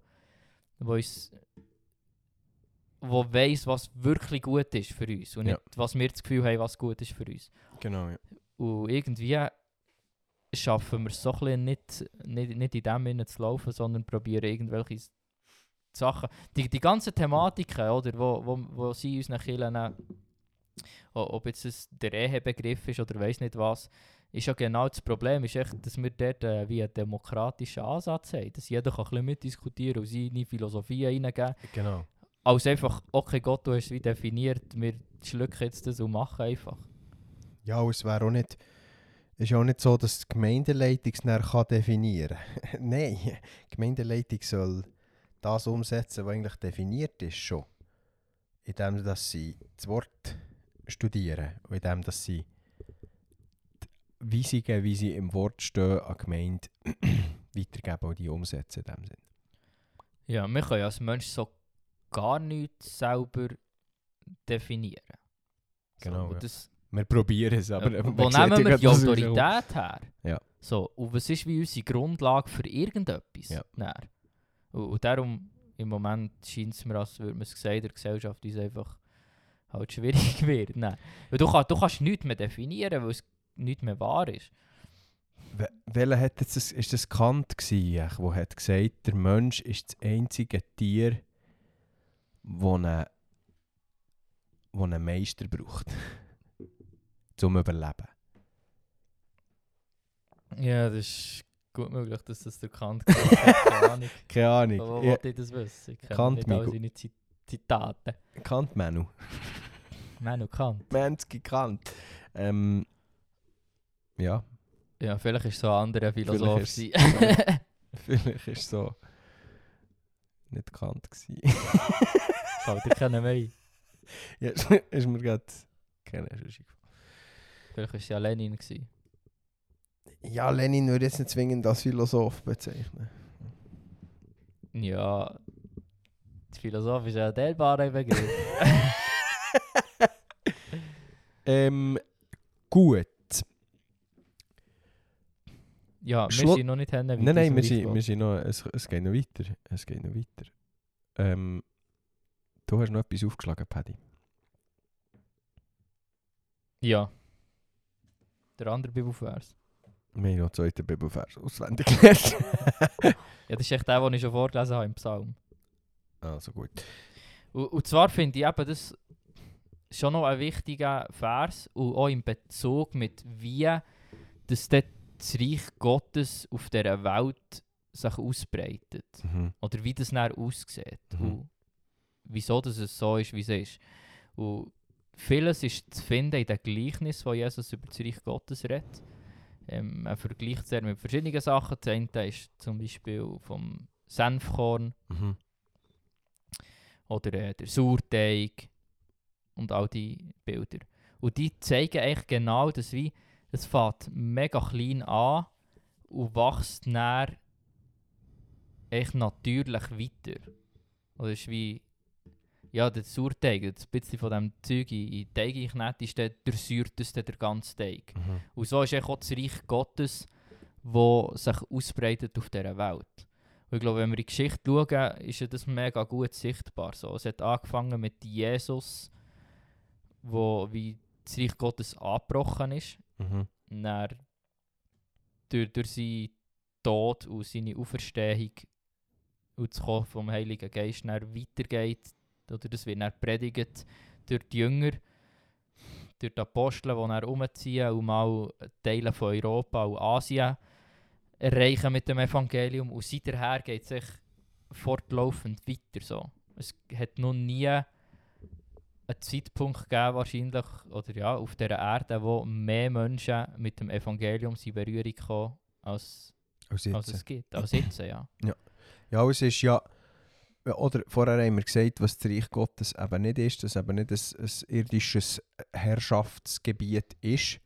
wo uns wo weiss, was wirklich gut ist für uns und Ja. nicht, was wir das Gefühl haben, was gut ist für uns. Genau, ja. Und irgendwie schaffen wir es so ein bisschen nicht, nicht, nicht in dem Sinne zu laufen, sondern probieren irgendwelche Sachen. Die, die ganzen Thematiken, oder, wo, wo, wo sie unseren Kindern, ob jetzt es der Ehebegriff ist oder weiß nicht was, ist ja genau das Problem, ist echt, dass wir dort äh, wie einen demokratischen Ansatz haben, dass jeder kann ein bisschen mitdiskutieren und seine Philosophie reingeben Genau. als einfach, okay Gott, du hast es wie definiert, wir schlucken jetzt das und machen einfach. Ja, und es wäre auch nicht, es ist auch nicht so, dass die Gemeindeleitung es definieren kann. Nein, die Gemeindeleitung soll das umsetzen, was eigentlich definiert ist schon. Indem dass sie das Wort studieren und indem dass sie die Weisungen, wie sie im Wort stehen, an die Gemeinde weitergeben und die umsetzen in dem Sinn. Ja, wir können ja als Mensch so gar nichts selber definieren. Genau, So, ja. das, Wir probieren es, aber... man wo ja nehmen wir die Autorität her? Ja. So, und was ist wie unsere Grundlage für irgendetwas? Ja. Und, und darum, im Moment scheint es mir, als würde man es sehen, der Gesellschaft uns einfach halt schwierig wird. Nein. Weil du, kann, du kannst nichts mehr definieren, weil es nicht mehr wahr ist. We- Welcher hat jetzt das, ist das Kant gsi, wo hat gesagt, der Mensch ist das einzige Tier, wo einen, wo einen Meister braucht, zum Überleben. Ja, das ist gut möglich, dass das der Kant. Keine Ahnung. Keine Ahnung. Aber wo Ja, wollte ich das wissen? Ich Kant, nicht Migo. seine Zit Zitate. Kant, Manu. Manu Kant. Menschke Kant. Ähm, ja, Ja, vielleicht ist so ein anderer Philosoph. ist- gewesen. vielleicht ist so nicht Kant gsi. Fällt dir keiner mehr ein. ja, ist mir gerade keine Ahnung. Vielleicht war es ja Lenin. Gewesen. Ja, Lenin würde jetzt nicht zwingend als Philosoph bezeichnen. Ja, Philosoph ist ja ein teilbarer Begriff. Ähm, gut. ja, wir Schlu- sind noch nicht hin. Nein, nein, wir sind, wir sind noch, es, es geht noch weiter. Es geht noch weiter. Ähm, du hast noch etwas aufgeschlagen, Paddy. Ja. Der andere Bibelvers. Wir haben noch zweiten Bibelvers auswendig gelernt. Ja, das ist echt der, den ich schon vorgelesen habe im Psalm. also gut. Und, und zwar finde ich eben das schon noch ein wichtiger Vers und auch im Bezug mit wie dort das Reich Gottes auf dieser Welt sich ausbreitet. Mhm. Oder wie das dann aussieht. Mhm. Und wieso dass es so ist, wie es ist. Und vieles ist zu finden in den Gleichnissen, wo Jesus über das Reich Gottes redet. Ähm, er vergleicht sehr mit verschiedenen Sachen. Das eine ist zum Beispiel vom Senfkorn Mhm. oder äh, der Sauerteig und all die Bilder. Und die zeigen eigentlich genau das, wie es fängt mega klein an und wächst dann echt natürlich weiter. Oder es ist wie, ja, der Sauerteig, das bisschen von dem Zeug in den Teig geknetet ist, dann durchsäuert es dann den ganzen Teig. Mhm. Und so ist auch das Reich Gottes, das sich ausbreitet auf dieser Welt. Und ich glaube, wenn wir in die Geschichte schauen, ist das mega gut sichtbar. So. Es hat angefangen mit Jesus, wo wie das Reich Gottes angebrochen ist. Mhm. Dann durch, durch seinen Tod und seine Auferstehung und das Kommen vom Heiligen Geist dann weitergeht. Oder das wird dann predigt durch die Jünger, durch die Apostel, die dann umziehen und mal Teile von Europa und Asien erreichen mit dem Evangelium. Und seither geht es sich fortlaufend weiter. So. Es hat noch nie einen Zeitpunkt gegeben, wahrscheinlich, oder ja, auf dieser Erde, wo mehr Menschen mit dem Evangelium in Berührung kommen, als, als jetzt. es gibt. Als jetzt, ja. Ja, es ist ja. Oder vorher haben wir gesagt, was das Reich Gottes eben nicht ist, dass eben nicht ein, ein irdisches Herrschaftsgebiet ist.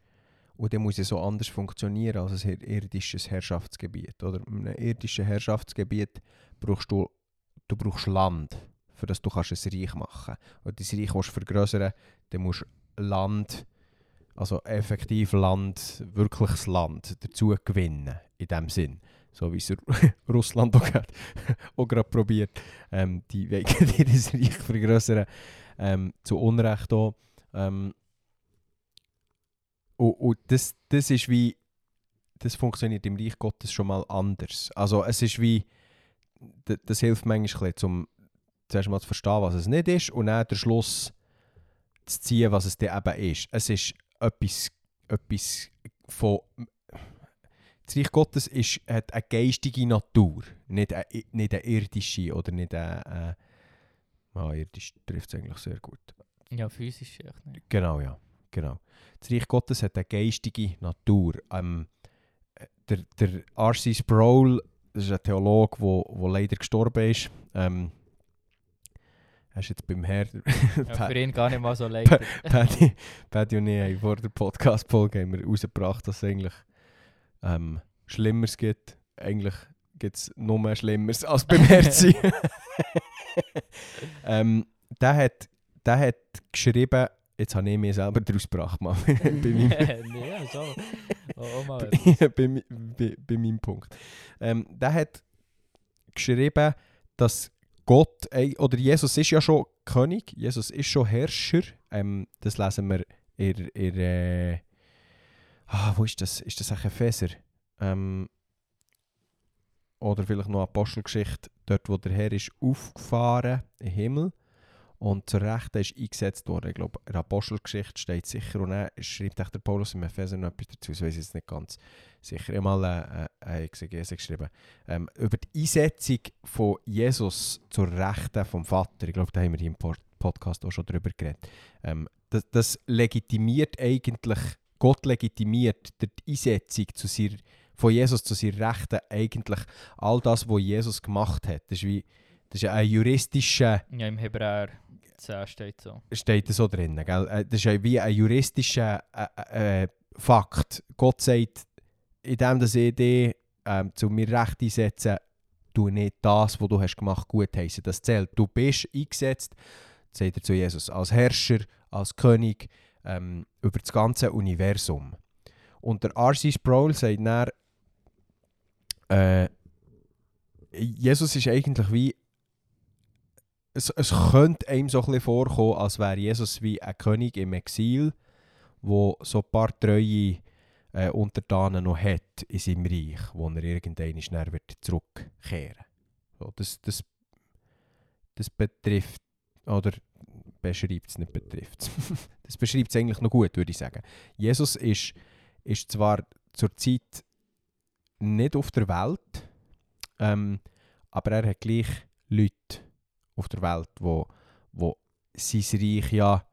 Und dann muss es so anders funktionieren als ein ir- irdisches Herrschaftsgebiet. Oder in einem irdischen Herrschaftsgebiet brauchst du, du brauchst Land, für das du kannst ein Reich machen Und das Reich willst du vergrößern, dann musst du Land, also effektiv Land, wirkliches Land dazu gewinnen, in dem Sinn. So wie es Ru- Russland auch gerade, auch gerade probiert, ähm, die wollen ihr Reich vergrößern, ähm, zu Unrecht auch. Ähm, und und das, das ist wie, das funktioniert im Reich Gottes schon mal anders. Also es ist wie, das hilft manchmal um zuerst mal zu verstehen, was es nicht ist und dann den Schluss zu ziehen, was es dann eben ist. Es ist etwas, etwas von... Das Reich Gottes ist, hat eine geistige Natur, nicht eine, nicht eine irdische oder nicht eine... Äh, ah, irdisch trifft es eigentlich sehr gut. Ja, physisch echt nicht. Genau, ja. Genau. Das Reich Gottes hat eine geistige Natur. Ähm, äh, der, der R.C. Sproul, das ist ein Theologe, der wo, wo leider gestorben ist. Ähm, er ist jetzt beim Herr. Ja, für ihn gar nicht mal so leicht. Paddy, Paddy und ich haben vor der Podcast-Folge rausgebracht, dass eigentlich ähm, Schlimmeres gibt. Eigentlich gibt es noch mehr Schlimmeres als beim Herzi. ähm, der, hat, der hat geschrieben, jetzt habe ich mir selber daraus gebracht, mal, bei, meinem, nee, so. Oh, oh, bei, bei, bei, bei meinem Punkt. Ähm, der hat geschrieben, dass Gott, oder Jesus ist ja schon König, Jesus ist schon Herrscher. Ähm, das lesen wir in, in äh, ah, wo ist das? Ist das eigentlich Epheser? Ähm, oder vielleicht noch Apostelgeschichte, dort wo der Herr ist aufgefahren im Himmel und zur Rechten ist eingesetzt worden. Ich glaube, in der Apostelgeschichte steht sicher und dann schreibt der Paulus im Epheser noch etwas dazu, das weiß ich jetzt nicht ganz sicher. Ich habe mal äh, eine Exegese geschrieben. Ähm, über die Einsetzung von Jesus zur Rechten vom Vater, ich glaube, da haben wir hier im Pod- Podcast auch schon drüber geredet. Ähm, das, das legitimiert eigentlich, Gott legitimiert die Einsetzung zu seiner, von Jesus zu seiner Rechten eigentlich all das, was Jesus gemacht hat. Das ist wie das ist ein juristischer Ja, im Hebräer 10 steht so. steht so drin. Gell? Äh, Das ist wie ein juristischer äh, äh, Fakt. Gott sagt, indem dass ich dich ähm, zu mir Recht einsetze, du nicht das, was du hast gemacht, gut heißen. Das zählt. Du bist eingesetzt, sagt er zu Jesus, als Herrscher, als König ähm, über das ganze Universum. Und der R.C. Sproul sagt dann, äh, Jesus ist eigentlich wie es, es könnte einem so ein bisschen vorkommen, als wäre Jesus wie ein König im Exil, wo so ein paar treue äh, Untertanen noch hat in seinem Reich, wo er irgendwann wird zurückkehren so, das, das, das betrifft, oder beschreibt es nicht betrifft Das beschreibt es eigentlich noch gut, würde ich sagen. Jesus ist, ist zwar zur Zeit nicht auf der Welt, ähm, aber er hat gleich Leute auf der Welt, wo, wo sein Reich ja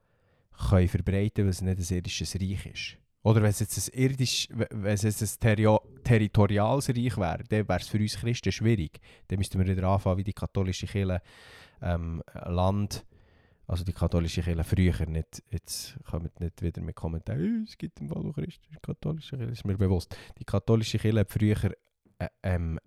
können verbreiten, weil es nicht ein irdisches Reich ist. Oder wenn es jetzt ein irdisch, wenn es jetzt ein territoriales Reich wäre, dann wäre es für uns Christen schwierig. Dann müssten wir wieder anfangen, wie die katholische Kirche ähm, Land, also die katholische Kirche früher, nicht, jetzt kommt nicht wieder mit Kommentaren, «Äh, es gibt im Fall auch christliche katholische Kirche, ist mir bewusst. Die katholische Kirche hat früher äh, ähm,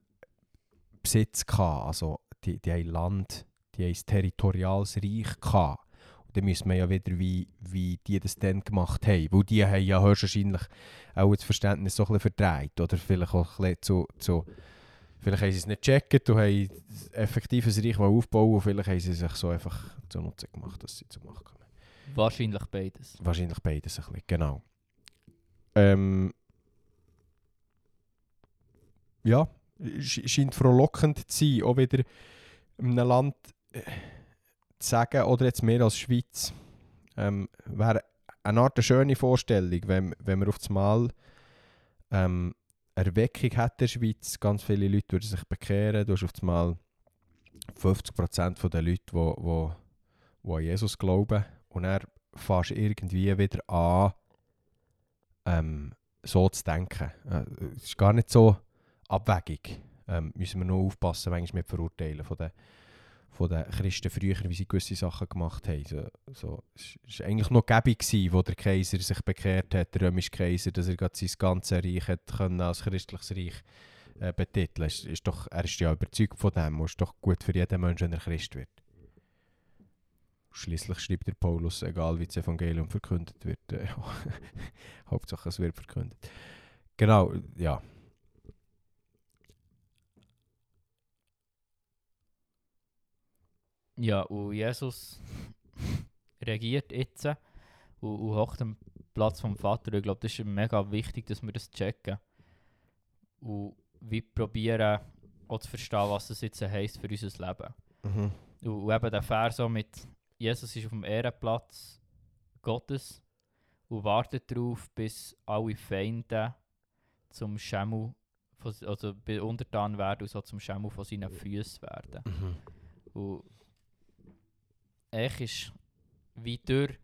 Besitz gehabt, also die, die haben Land, die haben ein territoriales Reich gehabt. Und dann müssen wir ja wieder, wie, wie die das dann gemacht haben. Weil die haben ja höchstwahrscheinlich auch das Verständnis so ein bisschen verdreht. Oder vielleicht auch ein bisschen zu, zu Vielleicht haben sie es nicht gecheckt und haben effektiv ein Reich aufbauen und vielleicht haben sie sich so einfach zunutze gemacht, dass sie zu machen kommen. Wahrscheinlich beides. Wahrscheinlich beides ein bisschen, genau. Ähm, ja, sch- scheint frohlockend zu sein, auch wieder in einem Land äh, zu sagen, oder jetzt mehr als Schweiz, ähm, wäre eine Art eine schöne Vorstellung, wenn, wenn wir auf das Mal ähm, Erweckung hat in der Schweiz, ganz viele Leute würden sich bekehren, du hast auf das Mal 50% der Leute, die wo, wo an Jesus glauben und er fährst irgendwie wieder an, ähm, so zu denken. Äh, Es ist gar nicht so abwägig. Ähm, müssen wir nur aufpassen, manchmal mit Verurteilen von den, von den Christen früher, wie sie gewisse Sachen gemacht haben. So, so, es war eigentlich noch gäbig, gewesen, wo der Kaiser sich bekehrt hat, der römische Kaiser, dass er gerade sein ganzes Reich hat können als christliches Reich äh, betiteln ist, ist doch, Er ist ja überzeugt von dem. Es ist doch gut für jeden Menschen, wenn er Christ wird. Schließlich schreibt der Paulus, egal wie das Evangelium verkündet wird, äh, Hauptsache es wird verkündet. Genau, ja. Ja, und Jesus regiert jetzt und, und hockt am Platz vom Vater. Ich glaube, das ist mega wichtig, dass wir das checken. Und wir probieren auch zu verstehen, was das jetzt heisst für unser Leben. Mhm. Und, und eben der Vers so mit Jesus ist auf dem Ehrenplatz Gottes und wartet darauf, bis alle Feinde zum Schemmel, also untertan werden und so zum Schemmel von seinen Füßen werden. Mhm. Und eigentlich ist wie durch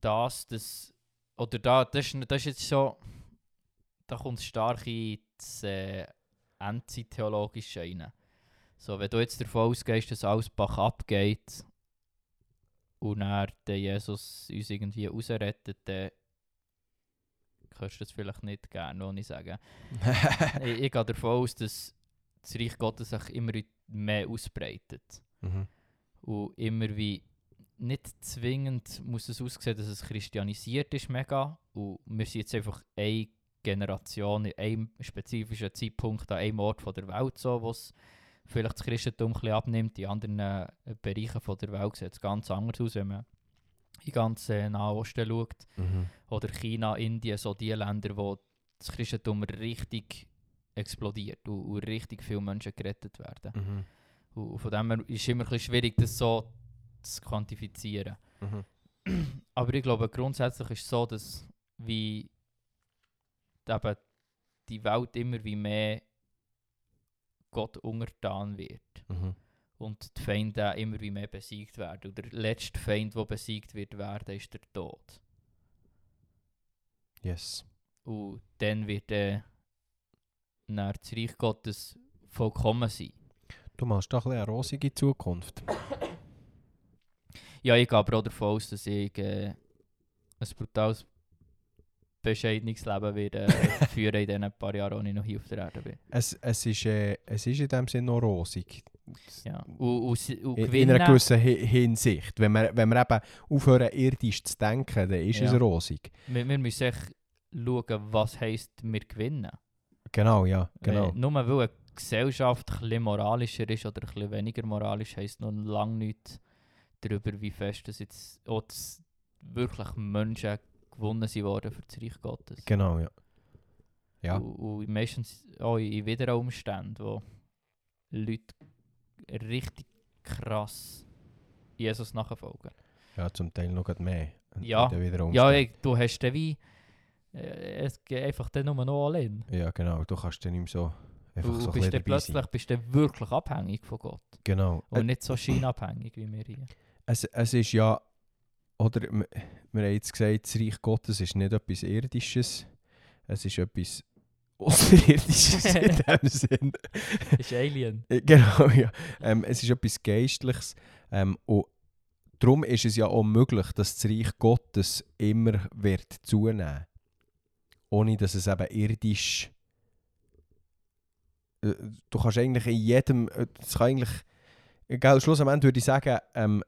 das, das oder da, das, ist- das ist jetzt so, da kommt stark in das äh, Endzeit-Theologische rein. So, wenn du jetzt davon ausgehst, dass alles Bach abgeht und dann der Jesus uns irgendwie rausrettet, dann kannst du das vielleicht nicht gerne, was ich sage. ich, ich gehe davon aus, dass das Reich Gottes sich immer mehr ausbreitet. Mhm. Und immer wie nicht zwingend muss es aussehen, dass es christianisiert ist, mega. Und wir sind jetzt einfach eine Generation in einem spezifischen Zeitpunkt an einem Ort von der Welt so, wo es vielleicht das Christentum ein bisschen abnimmt. In anderen äh, Bereichen von der Welt sieht es ganz anders aus, wenn man in ganz äh, Nahen Osten schaut. Mhm. Oder China, Indien, so die Länder, wo das Christentum richtig explodiert und, und richtig viele Menschen gerettet werden. Mhm. Und von dem her ist es immer ein bisschen schwierig, das so zu quantifizieren. Mhm. Aber ich glaube, grundsätzlich ist es so, dass wie eben die Welt immer wie mehr Gott untertan wird. Mhm. Und die Feinde immer wie mehr besiegt werden. Und der letzte Feind, der besiegt wird werden, ist der Tod. Yes. Und dann wird äh, dann das Reich Gottes vollkommen sein. Du machst doch ein eine rosige Zukunft. Ja, ich gehe aber auch davon aus, dass ich äh, ein brutales bescheidenes Leben werde äh, führen in diesen paar Jahren, als ich noch hier auf der Erde bin. Es, es, ist, äh, es ist in dem Sinne noch rosig. Ja. Und, und, und In, in einer gewissen Hi- Hinsicht. Wenn wir, wenn wir eben aufhören, irdisch zu denken, dann ist Ja. es rosig. wir, wir müssen echt schauen, was heisst, wir gewinnen. Genau, ja. Genau. Äh, nur weil Gesellschaft ein bisschen moralischer ist oder ein bisschen weniger moralisch, heisst noch lange nichts darüber, wie fest das jetzt auch das wirklich Menschen gewonnen sind worden für das Reich Gottes. Genau, ja. Ja. Und, und meistens auch in wideren Umständen, wo Leute richtig krass Jesus nachfolgen. Ja, zum Teil noch mehr. Ja. Ja, ey, du hast dann wie. Äh, es geht einfach dann nur noch allein. ja, genau. Du kannst dann nicht mehr so einfach Du so bist dann plötzlich bist dann wirklich abhängig von Gott. Genau. Und Äh, nicht so scheinabhängig wie wir hier. es, es ist ja, oder wir, wir haben jetzt gesagt, das Reich Gottes ist nicht etwas Irdisches, es ist etwas Außerirdisches in dem Sinn. ist Alien. Äh, Genau, ja. Ähm, es ist etwas Geistliches. Ähm, und darum ist es ja auch möglich, dass das Reich Gottes immer wird zunehmen Ohne dass es eben irdisch. Äh, Du kannst eigentlich in jedem. äh, Es kann eigentlich. Egal, schlussendlich würde ich sagen, ähm,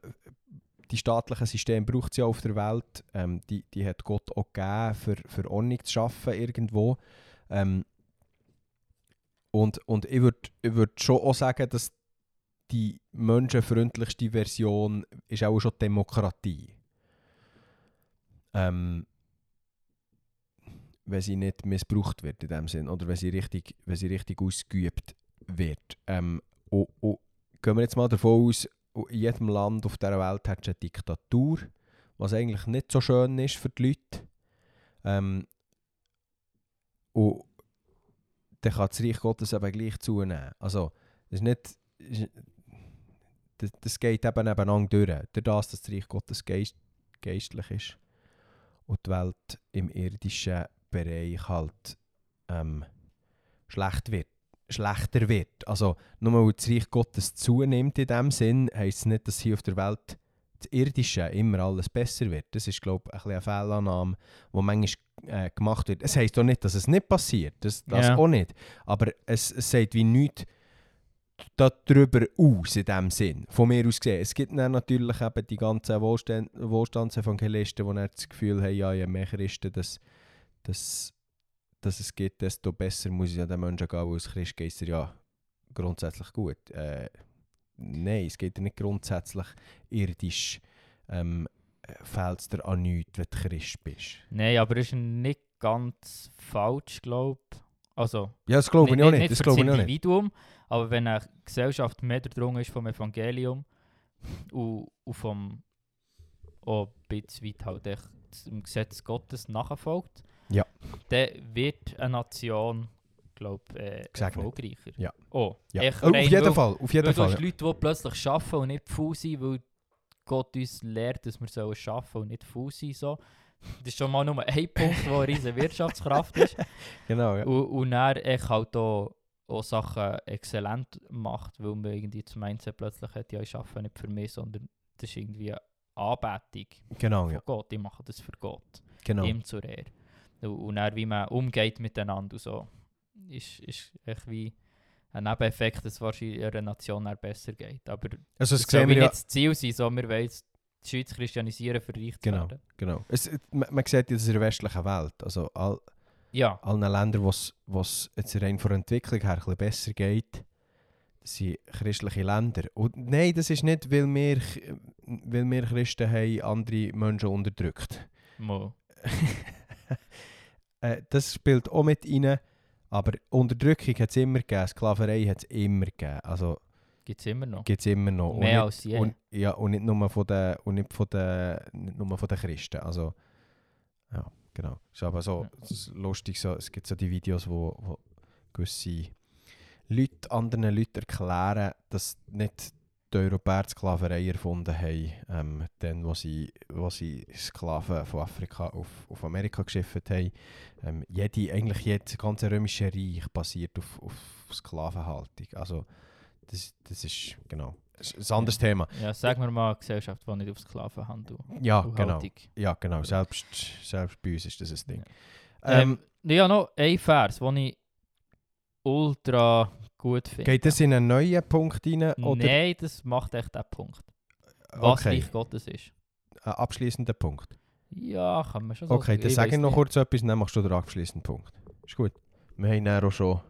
die staatlichen Systeme braucht es ja auf der Welt. Ähm, die, die hat Gott auch gegeben, für, für Ordnung zu schaffen irgendwo. Ähm, und, und ich würde ich würd schon auch sagen, dass die menschenfreundlichste Version ist auch schon Demokratie. Ähm, wenn sie nicht missbraucht wird in dem Sinn oder wenn sie richtig, wenn sie richtig ausgeübt wird. Ähm, und, und gehen wir jetzt mal davon aus, in jedem Land auf dieser Welt hat es eine Diktatur, was eigentlich nicht so schön ist für die Leute. Ähm, und dann kann das Reich Gottes eben gleich zunehmen. Also, das ist nicht... Das, das geht eben nebeneinander durch. Durch das, dass das Reich Gottes geist, geistlich ist und die Welt im irdischen Bereich halt ähm, schlecht wird, schlechter wird. Also nur weil das Reich Gottes zunimmt in dem Sinn, heisst es nicht, dass hier auf der Welt das Irdische immer alles besser wird. Das ist, glaube ich, ein eine Fehlannahme, die manchmal äh, gemacht wird. Es heisst auch nicht, dass es nicht passiert. Das, das Ja. auch nicht. Aber es, es sagt wie nichts darüber aus, in dem Sinn. Von mir aus gesehen. Es gibt dann natürlich eben die ganzen Wohlstand Wohlstandsevangelisten, die das Gefühl haben, ja, je mehr Christen das, das, das es gibt, desto besser muss es ja den Menschen gehen, weil als Christ geht es ja grundsätzlich gut. Äh, nein, es geht dir nicht grundsätzlich irdisch. Ähm, fehlt es dir an nichts, wenn du Christ bist. Nein, aber es ist nicht ganz falsch, glaube ich. Also, Ja, das glaube ich auch nicht, nicht. Das glaube ich auch nicht. Individuum, aber wenn eine Gesellschaft mehr durchdrungen ist vom Evangelium und, und vom auch ein bisschen weit halt echt dem Gesetz Gottes nachfolgt, Ja. dann wird eine Nation, glaube ich, äh, erfolgreicher. Ja. Oh, Ja. echt Oh, auf jeden weil- Fall, auf jeden weil du Fall. hast Leute, die plötzlich arbeiten und nicht faul sind, weil Gott uns lehrt, dass wir sollen arbeiten und nicht faul sein so. Das ist schon mal nur ein Punkt, der eine riesige Wirtschaftskraft ist. Genau, ja. Und, und dann echt halt auch, auch Sachen exzellent macht, weil man irgendwie das Mindset plötzlich hat, ja, ich arbeite nicht für mich, sondern das ist irgendwie eine Anbetung Genau, von ja. Gott. Ich mache das für Gott, Genau. ihm zur Ehre. Und, dann, wie man umgeht miteinander und so, ist, ist echt wie ein Nebeneffekt, dass es wahrscheinlich einer Nation besser geht. Aber Also das das soll wir ja... nicht das Ziel sein, sondern wir wollen die Schweiz christianisieren, für reich Genau. werden. Genau. Es, man, man sieht das in der westlichen Welt. Also all, Ja, allen Ländern, wo es jetzt rein von der Entwicklung her ein besser geht, sind christliche Länder. Und nein, das ist nicht, weil wir, weil wir Christen haben andere Menschen unterdrückt. mal. äh, das spielt auch mit rein. Aber Unterdrückung hat es immer gegeben, Sklaverei hat es immer gegeben. Also Gibt es immer noch. gibt es immer noch. Mehr nicht- als je. Und, ja, und nicht nur von den, und nicht von den, nicht nur von den Christen. Also, ja, genau. Ist aber so Ja. es ist lustig, so, es gibt so die Videos, wo, wo gewisse Leute anderen Leuten erklären, dass nicht die Europäer die Sklaverei erfunden haben, ähm, dann, wo sie, wo sie Sklaven von Afrika auf, auf Amerika geschifft haben. Ähm, jede, eigentlich jedes ganze römische Reich basiert auf, auf Sklavenhaltung. Also, das, das ist, genau, das ist ein anderes Thema. Ja, sag mir mal eine Gesellschaft, die nicht auf Sklavenhandel Ja, genau. Haltung. Ja, genau. Selbst, selbst bei uns ist das ein Ding. Ähm, Ähm, ja, noch ein Vers, den ich ultra gut finde. geht das in einen neuen Punkt rein? Oder? Nein, das macht echt den Punkt. Was okay, Reich Gottes ist. ein abschließender Punkt. Ja, kann man schon so Okay, sagen. dann sage ich noch nicht. kurz etwas, dann machst du den abschließenden Punkt. Ist gut. Wir haben dann auch schon...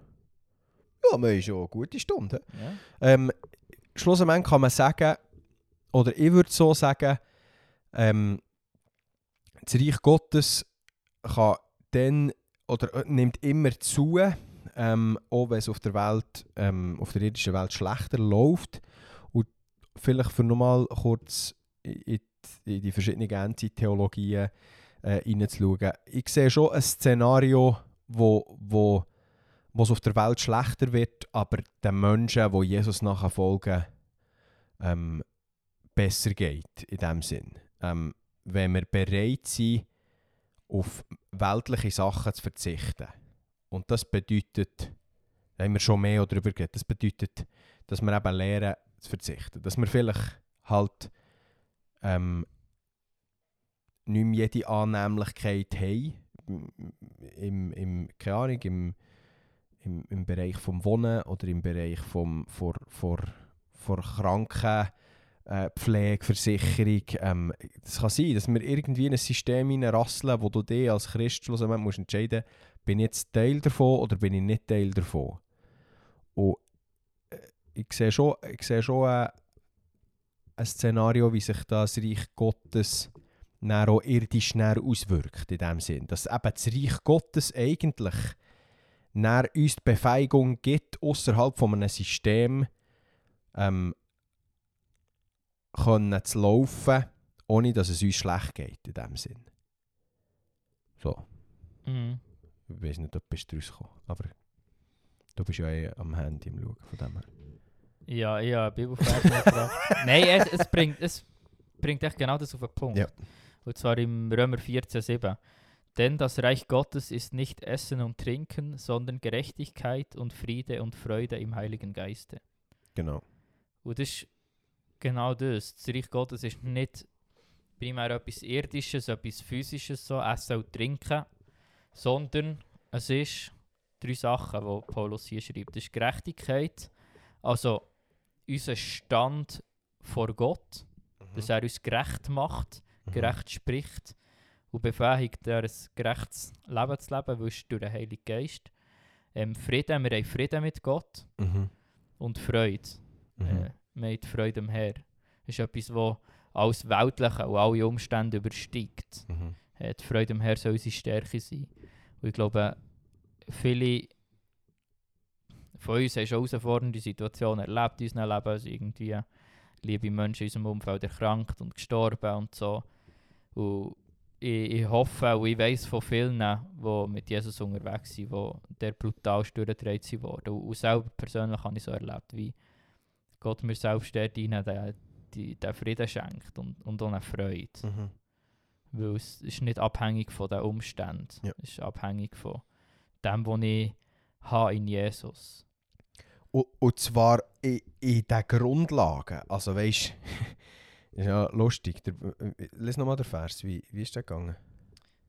Ja, wir haben schon eine gute Stunde. Ja. Ähm, schlussendlich kann man sagen, oder ich würde so sagen, ähm, das Reich Gottes kann dann, oder äh, nimmt immer zu, ähm, auch wenn es auf der Welt, ähm, auf der irdischen Welt schlechter läuft. Und vielleicht für nochmal kurz in, die- in die verschiedenen Endzeit-Theologien äh, reinzuschauen. Ich sehe schon ein Szenario, wo, wo wo es auf der Welt schlechter wird, aber den Menschen, die Jesus nachfolgen, ähm, besser geht, in dem Sinn. Ähm, wenn wir bereit sind, auf weltliche Sachen zu verzichten. Und das bedeutet, da haben wir schon mehr darüber geredet, das bedeutet, dass wir eben lernen zu verzichten. Dass wir vielleicht halt ähm, nicht mehr jede Annehmlichkeit haben, im, im, keine Ahnung, im, im, im Bereich vom Wohnen oder im Bereich vom, vor, vor, vor Kranken, äh, Pflegeversicherung. Ähm, das kann sein, dass wir irgendwie in ein System hineinrasseln, wo du dich als Christ schlussendlich musst entscheiden bin ich jetzt Teil davon oder bin ich nicht Teil davon. Und äh, ich sehe schon, ich sehe schon äh, ein Szenario, wie sich das Reich Gottes dann auch irdisch näher auswirkt, in dem Sinn. Dass eben das Reich Gottes eigentlich dann uns die Befähigung gibt, außerhalb von einem System ähm, können zu laufen, ohne dass es uns schlecht geht, in dem Sinn. So, Mhm. Ich weiß nicht, ob du bist rausgekommen, aber du bist ja eh am Handy im Schauen, von dem her. Ja, ja, Bibelvers mitgebracht. Nein, es, es, bringt, es bringt echt genau das auf den Punkt. Ja. Und zwar im Römer 14,7. Denn das Reich Gottes ist nicht Essen und Trinken, sondern Gerechtigkeit und Friede und Freude im Heiligen Geiste. Genau. Und das ist genau das. Das Reich Gottes ist nicht primär etwas Irdisches, etwas Physisches, so Essen und Trinken, sondern es ist drei Sachen, die Paulus hier schreibt. Das ist Gerechtigkeit, also unser Stand vor Gott, dass er uns gerecht macht, Mhm. gerecht spricht und befähigt, ein gerechtes Leben zu leben, weil durch den Heiligen Geist. Ähm, Frieden, wir haben Frieden mit Gott Mhm. und Freude. Mhm. Äh, wir haben die Freude am Herr. Das ist etwas, das alles Weltliche und alle Umstände übersteigt. Mhm. Äh, die Freude am Herr soll unsere Stärke sein. Und ich glaube, viele von uns haben schon herausfordernde Situationen erlebt in unserem Leben. Also irgendwie liebe Menschen in unserem Umfeld erkrankt und gestorben und so. Und ich, ich hoffe und ich weiß von vielen, die mit Jesus unterwegs sind, die der brutal durchgedreht worden. Und, und selber persönlich habe ich so erlebt, wie Gott mir selbst dort rein den, den Frieden schenkt und, und auch eine Freude. Mhm. Weil es ist nicht abhängig von den Umständen. Ja. Es ist abhängig von dem, was ich habe in Jesus. Und, und zwar in, in den Grundlagen. Also weißt ist ja lustig. Der, lies nochmal den Vers. Wie, wie ist der gegangen?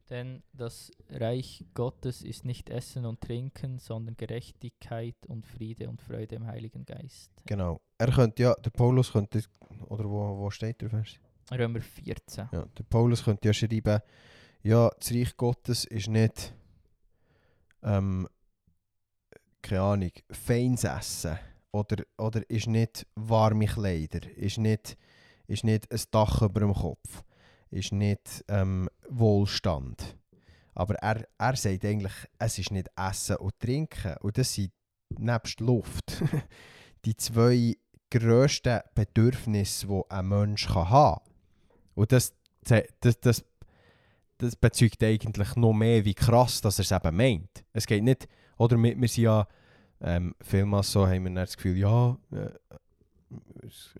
Denn das Reich Gottes ist nicht Essen und Trinken, sondern Gerechtigkeit und Friede und Freude im Heiligen Geist. Genau. Er könnte ja, der Paulus könnte, oder wo, wo steht der Vers? Römer 14. Ja, der Paulus könnte ja schreiben, ja, das Reich Gottes ist nicht, ähm, keine Ahnung, feines Essen. Oder, oder ist nicht warme Kleider. Ist nicht, ist nicht ein Dach über dem Kopf. Ist nicht ähm, Wohlstand. Aber er, er sagt eigentlich, es ist nicht Essen und Trinken. Und das sind nebst Luft die zwei grössten Bedürfnisse, die ein Mensch haben kann. Und das, das, das, das bezeugt eigentlich noch mehr, wie krass dass er es eben meint. Es geht nicht, oder wir, wir sind ja ähm, vielmals so, haben wir das Gefühl, ja, äh, es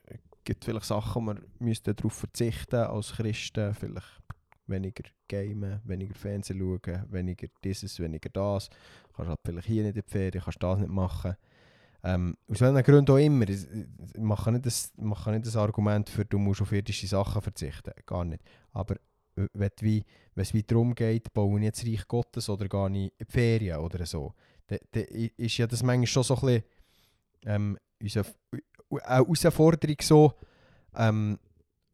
gibt vielleicht Sachen, wir müssten darauf verzichten als Christen, vielleicht weniger gamen, weniger Fernsehen schauen, weniger dieses, weniger das. Kannst halt vielleicht hier nicht in die Ferien, kannst das nicht machen. Ähm, aus welchen Gründen auch immer. Ich mache nicht, das, mache nicht das Argument für, du musst auf irdische Sachen verzichten. Gar nicht. Aber wenn, wie, wenn es wie darum geht, baue ich jetzt Reich Gottes oder gar nicht in die Ferien oder so, dann, dann ist ja das manchmal schon so ein bisschen ähm, eine Herausforderung so, ähm,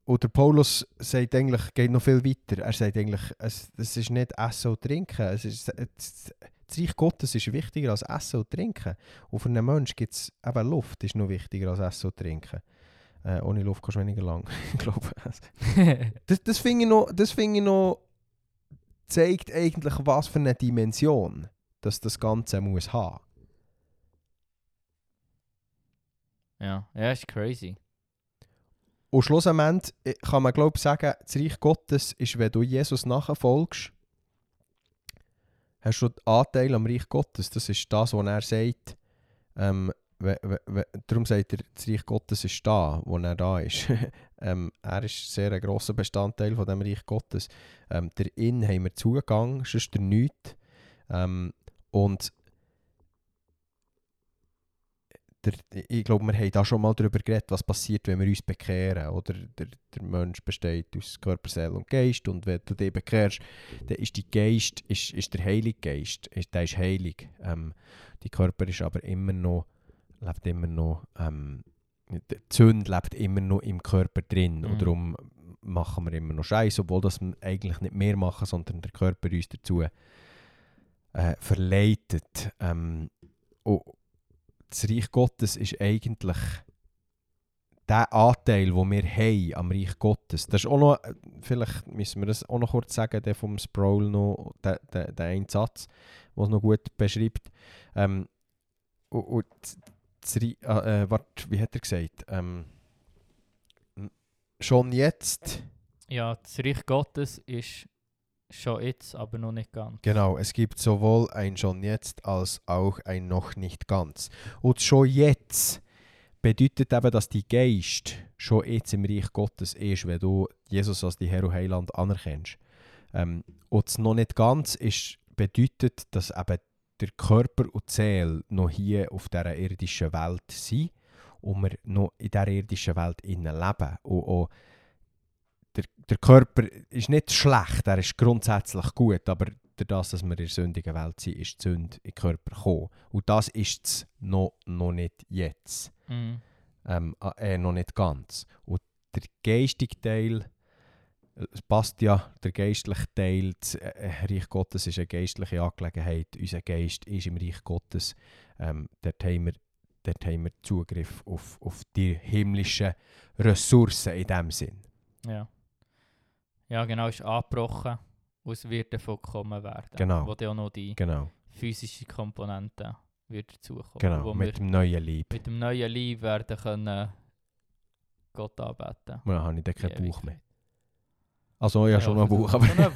oder Paulus sagt eigentlich, geht noch viel weiter. Er sagt eigentlich, es, es ist nicht Essen und Trinken. Es ist, es, das Reich Gottes ist wichtiger als Essen und Trinken. Und für einen Menschen gibt es eben Luft, ist noch wichtiger als Essen und Trinken. Äh, ohne Luft kannst du weniger lang, ich glaube. das das finde ich, noch, find ich noch, zeigt eigentlich, was für eine Dimension dass das Ganze muss haben. Ja, ja, ist crazy. Und schlussendlich äh, kann man glaube ich sagen, das Reich Gottes ist, wenn du Jesus nachfolgst, hast du Anteil am Reich Gottes. Das ist das, was er sagt. Ähm, darum sagt er, das Reich Gottes ist da, wo er da ist. ähm, er ist sehr ein grosser Bestandteil von dem Reich Gottes. Ähm, der In haben wir Zugang, sonst der nichts. Ähm, und der, ich glaube, wir haben da schon mal darüber geredet, was passiert, wenn wir uns bekehren. Oder der, der Mensch besteht aus Körper, Seele und Geist. Und wenn du dich bekehrst, dann ist die Geist, ist, ist der Heilige Geist, ist, der ist heilig. Ähm, die Körper ist aber immer noch, lebt immer noch, ähm, die Sünde lebt immer noch im Körper drin. Mhm. Und darum machen wir immer noch Scheiß, obwohl das eigentlich nicht mehr machen, sondern der Körper uns dazu äh, verleitet. Ähm, und, das Reich Gottes ist eigentlich der Anteil, den wir haben am Reich Gottes. Das ist auch noch, vielleicht müssen wir das auch noch kurz sagen, der vom Sproul noch, der, der, der ein Satz, der es noch gut beschreibt. Ähm, und, und das, äh, äh, wart, wie hat er gesagt? Ähm, schon jetzt. Ja, das Reich Gottes ist Schon jetzt, aber noch nicht ganz. Genau, es gibt sowohl ein schon jetzt als auch ein noch nicht ganz. Und schon jetzt bedeutet eben, dass die Geist schon jetzt im Reich Gottes ist, wenn du Jesus als die Herr und Heiland anerkennst. Ähm, und noch nicht ganz ist, bedeutet, dass eben der Körper und die Seele noch hier auf dieser irdischen Welt sind und wir noch in dieser irdischen Welt leben. Und auch der, der Körper ist nicht schlecht, er ist grundsätzlich gut, aber durch das, dass wir in der sündigen Welt sind, ist die Sünde in den Körper gekommen. Und das ist es noch, noch nicht jetzt. Mhm. Ähm, äh, noch nicht ganz. Und der geistige Teil, passt ja, der geistliche Teil, das äh, Reich Gottes ist eine geistliche Angelegenheit. Unser Geist ist im Reich Gottes. Ähm, dort, haben wir, dort haben wir Zugriff auf, auf die himmlischen Ressourcen in dem Sinn. Ja. Ja, genau, ist angebrochen und es wird davon kommen werden. Genau. Wo dann auch noch die genau. physische Komponente wird dazukommen. Genau, mit dem neuen Lieb. Mit dem neuen Lieb werden können Gott anbeten. dann habe ich dann keinen Bauch mehr. Also, ja, ja schon einen Bauch, aber... ich weiß,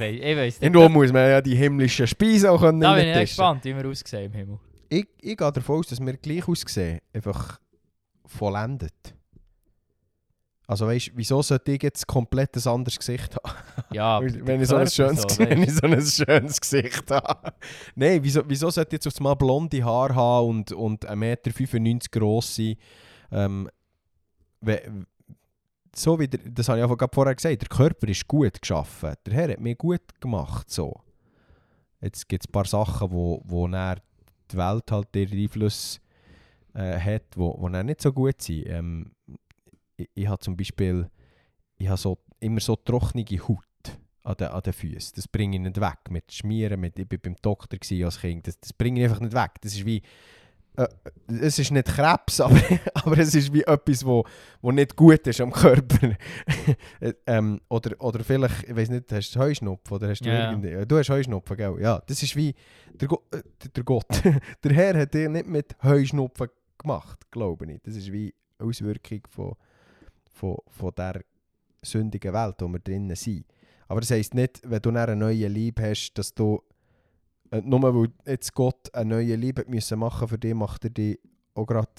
ich nicht. Irgendwo muss man ja die himmlischen Speisen auch können Da bin ich gespannt, wie wir aussehen im Himmel. Ich, ich gehe davon aus, dass wir gleich aussehen. Einfach vollendet. Also weißt du, wieso sollte ich jetzt komplett ein anderes Gesicht haben? Ja, wenn, ich so ein schönes, so, wenn ich so ein schönes Gesicht habe. Nein, wieso, wieso sollte ich jetzt auf einmal blonde Haare haben und, und 1,95 Meter gross sein? Ähm, so wie der, das habe ich einfach gerade vorher gesagt, der Körper ist gut geschaffen. Der Herr hat mir gut gemacht. So. Jetzt gibt es ein paar Sachen, wo, wo er die Welt halt ihren Einfluss äh, hat, wo, wo dann nicht so gut sind. Ähm, ich, ich habe zum Beispiel ich habe so, immer so trockene Haut an den, an den Füßen. Das bringe ich nicht weg. Mit Schmieren, mit, ich war beim Doktor als Kind. Das, das bringe ich einfach nicht weg. Das ist wie äh, es ist nicht Krebs, aber, aber es ist wie etwas, wo, wo nicht gut ist am Körper. ähm, oder, oder vielleicht, ich weiß nicht, hast du Heuschnupfen oder hast du irgendwie... Du hast Heuschnupfen, gell? Ja, das ist wie der, Go äh, der Gott. der Herr hat dir nicht mit Heuschnupfen gemacht, glaube ich. Das ist wie Auswirkung von, von, von der sündigen Welt, wo wir drinnen sind. Aber das heisst nicht, wenn du eine neue Liebe hast, dass du äh, nur weil jetzt Gott eine neue Liebe müssen machen für dich, macht er dich auch gerade.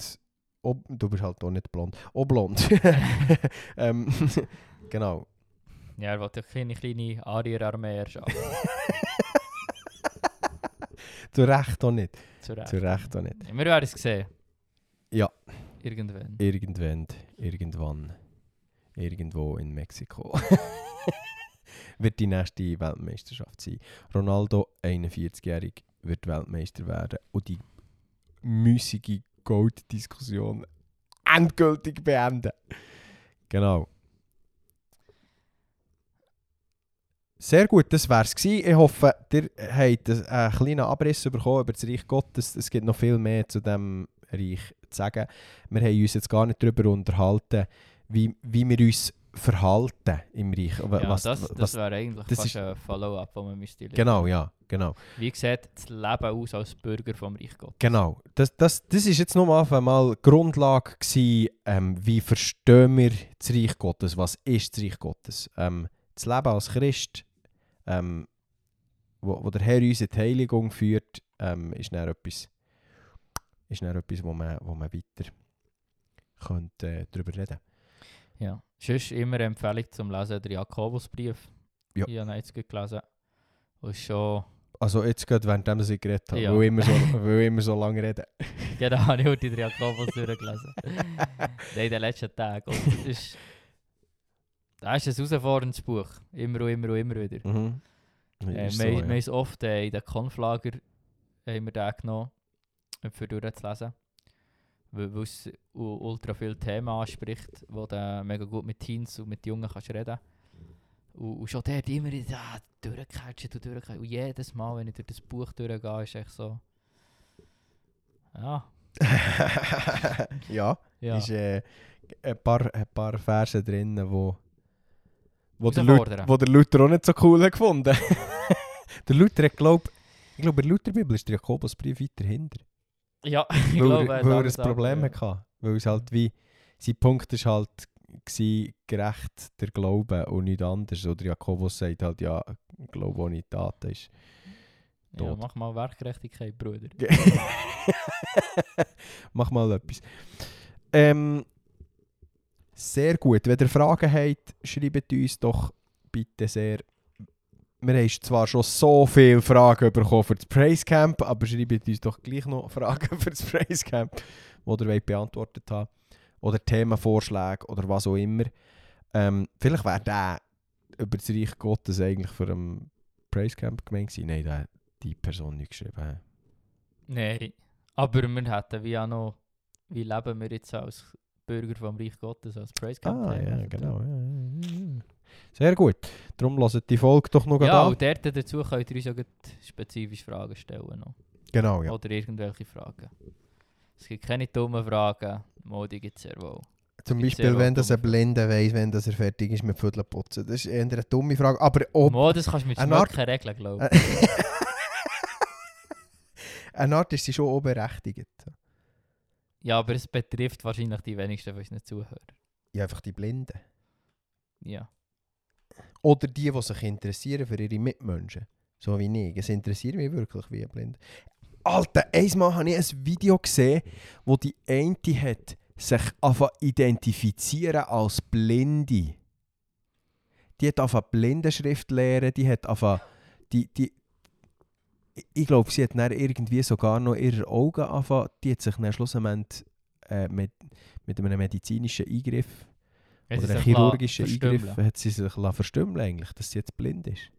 Du bist halt auch nicht blond. Auch blond. ähm, genau. Ja, er wollte eine kleine Arier-Armee erschaffen. Zu Recht auch nicht. Zu Recht. Zu Recht auch nicht. Wir werden es sehen. Ja. Irgendwann. Irgendwann, irgendwann, irgendwo in Mexiko wird die nächste Weltmeisterschaft sein. Ronaldo, 41-jährig, wird Weltmeister werden und die müßige Gold-Diskussion endgültig beenden. Genau. Sehr gut, das wäre es. Ich hoffe, ihr habt einen kleinen Abriss bekommen über das Reich Gottes. Es gibt noch viel mehr zu diesem Reich zu sagen. Wir haben uns jetzt gar nicht darüber unterhalten, wie, wie wir uns verhalten im Reich. Ja, Was, das, das was, wäre eigentlich das fast ist- ein Follow-up, das man müsste lernen. genau, ja, genau. Wie sieht das Leben aus als Bürger vom Reich Gottes? Genau. Das, das, das ist jetzt nochmal einmal Grundlage gewesen, ähm, wie verstehen wir das Reich Gottes, was ist das Reich Gottes. Ähm, das Leben als Christ, ähm, wo, wo der Herr uns in die Heiligung führt, ähm, ist dann etwas, ist dann etwas wo, man, wo man weiter könnte, äh, darüber reden Ja. Sonst immer eine Empfehlung zum Lesen der Jakobusbrief. Ja. Ich habe jetzt gelesen. Und schon... Also jetzt gerade während ich geredet habe, Ja. weil, ich immer so, weil ich immer so lange rede. Genau, habe ich heute den Jakobus durchgelesen. Nein, in den letzten Tagen. Und es ist... Das ist ein herausforderndes Buch. Immer und immer und immer wieder. Mhm. Äh, wir, so, wir ja. haben es oft äh, in den Konflager haben wir den genommen, um für durchzulesen. Weil es ultra viele Themen anspricht, wo du mega gut mit Teens und mit Jungen kannst reden und, und schon dort immer ja, durchcatchen und durchcatchen. Und jedes Mal, wenn ich durch das Buch durchgehe, ist echt so... Ja, ja. ja. ist äh, ein, paar, ein paar Verse drin, wo, wo, der Luther, wo der Luther auch nicht so cool hat gefunden Der Luther hat, glaub, ich glaube, in der Lutherbibel ist der Jakobusbrief weiter hinter. Ja, ich Weil, glaube... er, weil er ein Problem ja. hatte. Weil es halt wie, sein Punkt ist halt gsi gerecht der Glaube und nichts anderes. Oder Jakobus sagt halt, ja, Glaube ohne Taten ist Ja, tot. mach mal Werkgerechtigkeit, Bruder. Mach mal etwas. Ähm, sehr gut. Wenn ihr Fragen habt, schreibt uns doch bitte sehr. Wir haben zwar schon so viele Fragen bekommen für das Praise Camp, aber schreibt uns doch gleich noch Fragen für das Praise Camp, die ihr wollt beantwortet haben Oder Themenvorschläge oder was auch immer. Ähm, vielleicht wäre der über das Reich Gottes eigentlich für ein Praise Camp gemeint gewesen. Nein, der die Person nicht geschrieben. Nein, aber wir hätten wie auch noch, wie leben wir jetzt als Bürger vom Reich Gottes, als Praise Camp Ah, ja, genau. Ja, ja, ja. Sehr gut. Darum lasst die Folge doch noch Ja, an. und dort dazu könnt ihr uns auch gleich spezifische Fragen stellen. Noch. Genau, ja. Oder irgendwelche Fragen. Es gibt keine dummen Fragen, Modi gibt es sehr wohl. Zum Beispiel, wenn das ein Blinder weiss, wenn das er fertig ist mit Viertel putzen. Das ist eher eine dumme Frage. Aber ob Mo, das kannst du mit eine Art- Schmöcken regeln, glaube Äh, ich. eine Art ist sie schon auch berechtigt. Ja, aber es betrifft wahrscheinlich die wenigsten von unseren Zuhörern. Ja, einfach die Blinden. Ja. Oder die, die sich interessieren für ihre Mitmenschen. So wie ich. Es interessiert mich wirklich wie ein Blinder. Alter, einmal habe ich ein Video gesehen, wo die eine hat sich identifizieren als Blinde. Die hat anfangen Blindenschrift lernen, die hat anfangen, die, die, ich- glaube, sie hat dann irgendwie sogar noch ihre Augen anfangen, die hat sich dann schlussendlich äh, mit, mit einem medizinischen Eingriff Sie oder einen chirurgischen Eingriff hat sie sich verstümmeln eigentlich, dass sie jetzt blind ist.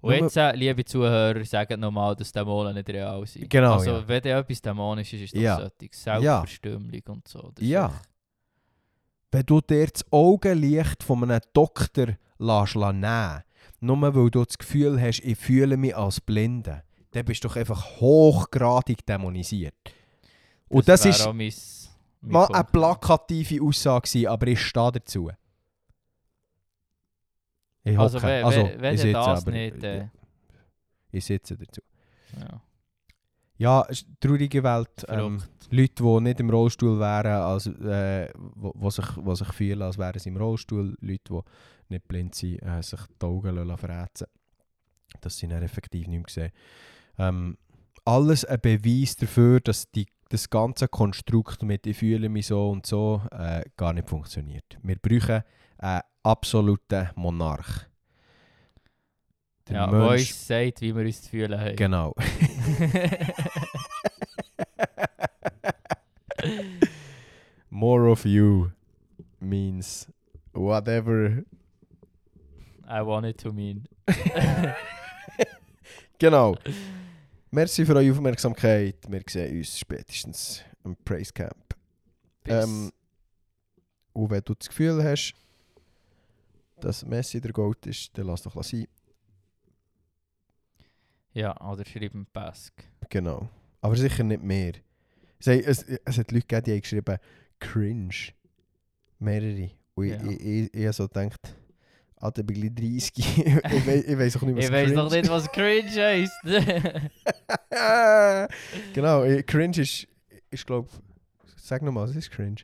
Und jetzt, äh, liebe Zuhörer, sagt nochmal, dass Dämonen nicht real sind. Genau, Also, ja. wenn da etwas dämonisch ist, ist das Ja. solche Selbstverstümmelung und so. Das Ja. echt- Wenn du dir das Augenlicht von einem Doktor lässt nehmen nur weil du das Gefühl hast, ich fühle mich als Blinde, dann bist du doch einfach hochgradig dämonisiert. Und das, wär ist mal eine plakative Aussage, gewesen, aber ich stehe dazu. Ich Also, hocke. wenn, also, wenn, wenn ich sitze, das aber- nicht... Äh, Ich sitze dazu. ja, Ja, traurige Welt. Ähm. Leute, die nicht im Rollstuhl wären, also, äh, wo, wo sich, wo sich fühlen, als wären sie im Rollstuhl. Leute, die nicht blind sind, äh, sich die Augen verrätzen Dass sie dann effektiv nicht mehr sehen. Ähm, alles ein Beweis dafür, dass die, das ganze Konstrukt mit «Ich fühle mich so und so» äh, gar nicht funktioniert. Wir brauchen einen absoluten Monarch. Der ja, wo Mensch- uns sagt, wie wir uns zu fühlen haben. Genau. More of you means whatever. I want it to mean. Genau. Merci für eure Aufmerksamkeit. Wir sehen uns spätestens im Praise Camp. Ähm, und wenn du das Gefühl hast, dass Messi der Gold ist, dann lass doch sein. ja, oder schreiben Pask. Genau. Aber sicher nicht mehr. Es, es, es hat Leute gegeben, die haben geschrieben cringe. Mehrere. Und Ja. ich, ich, ich, ich so gedacht, Alter, ich bin gleich 30. ich, we ich weiß auch nicht, was Ich weiß cringe noch nicht, was cringe heisst. genau, cringe ist, ist glaube Sag nochmal, was ist cringe?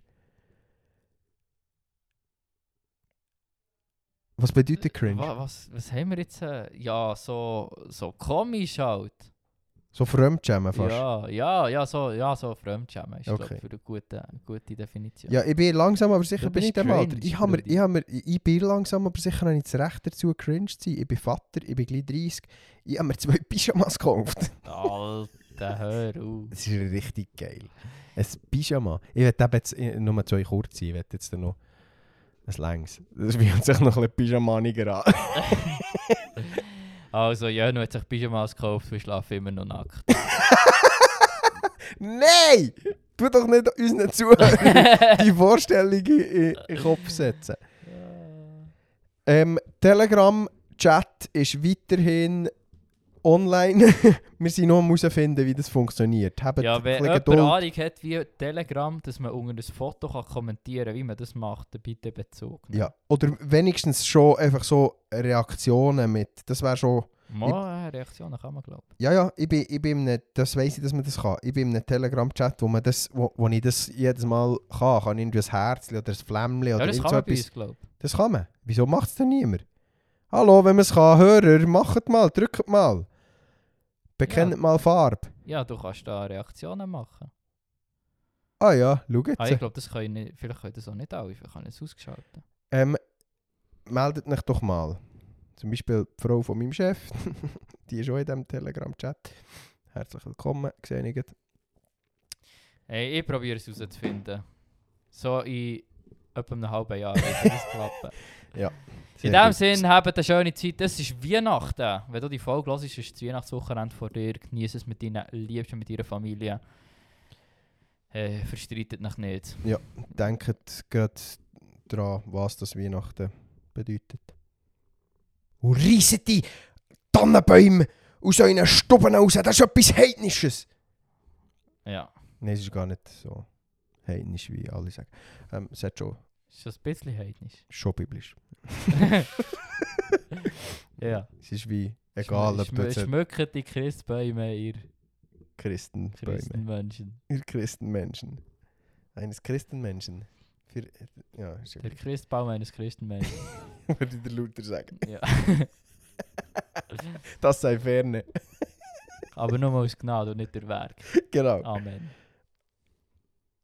Was bedeutet cringe? Wa- Was, was haben wir jetzt? äh, Ja, so, so komisch halt. So Fremdschämen fast. Ja, ja, ja, so, ja, so Fremdschämen ist Okay. glaub, für eine gute, gute Definition. Ja, ich bin langsam aber sicher bin ich dem Alter. Ich, hab mir, ich, hab mir, ich bin langsam aber sicher noch nicht das Recht dazu, cringe zu sein. Ich bin Vater, ich bin gleich 30. Ich habe mir zwei Pyjamas gekauft. Alter, hör auf. Das ist richtig geil. Ein Pyjama. Ich werde jetzt nur zwei kurze, ich werde jetzt noch ein längs. Das fühlt sich noch ein bisschen pyjamaniger an. Also, Jönu hat sich Pyjamas gekauft, wir schlafen immer noch nackt. Nein! Tu doch nicht unseren Zuhörern die Vorstellung in den Kopf setzen. Ähm, Telegram-Chat ist weiterhin online. Wir sind noch am herausfinden, wie das funktioniert. Habt ja, wenn jemand. Ahnung hat, wie Telegram, dass man unter ein Foto kann kommentieren kann, wie man das macht, dann bitte Bezug. nehmen. Ja. Oder wenigstens schon einfach so Reaktionen mit. Das wäre schon. Mal, äh, Reaktionen kann man glauben. Ja, ja, ich bin, ich bin in einem, das weiss ich, dass man das kann. Ich bin in einem Telegram-Chat, wo, man das, wo, wo ich das jedes Mal kann. Kann irgendwie ein Herzchen oder ein Flämmchen Ja, oder das kann man bei uns glauben. Das kann man. Wieso macht es denn niemand? Hallo, wenn man es kann, Hörer, macht mal, drückt mal. Bekennt Ja. mal Farbe. Ja, du kannst da Reaktionen machen. Ah ja, schau jetzt. Ah, ich glaube, das können nicht, vielleicht können das auch nicht alle, vielleicht kann ich es ausgeschalten. ähm, meldet euch doch mal. Zum Beispiel die Frau von meinem Chef. die ist auch in diesem Telegram-Chat. Herzlich willkommen, gesehen. Hey, ich probiere es herauszufinden. So in etwa einem halben Jahr wird das klappen. In dem Sinn, habt eine schöne Zeit. Es ist Weihnachten. Wenn du die Folge hörst, ist das Weihnachtswochenende vor dir. Genieße es mit deinen Liebsten, mit deiner Familie. Äh, verstreitet dich nicht. Denkt gerade daran, was das Weihnachten bedeutet. Und reissen die Tannenbäume aus euren Stuben raus. Das ist etwas Heidnisches. Ja, Nein, es ist gar nicht so heidnisch, wie alle sagen. Ähm, es hat schon, ist das ein bisschen heidnisch. schon biblisch. ja. Es ist wie, egal ob du jetzt Schmücken die Christbäume ihr Christenbäume, Christenmenschen. ihr Christenmenschen. Eines Christenmenschen. Für, ja, Der Christbaum eines Christenmenschen. würde ich dir lauter sagen. ja. Das sei ferne. Aber nur aus Gnade und nicht der Werk. genau. Amen.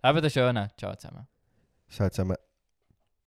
Habt einen schönen. Ciao zusammen. Schaut zusammen.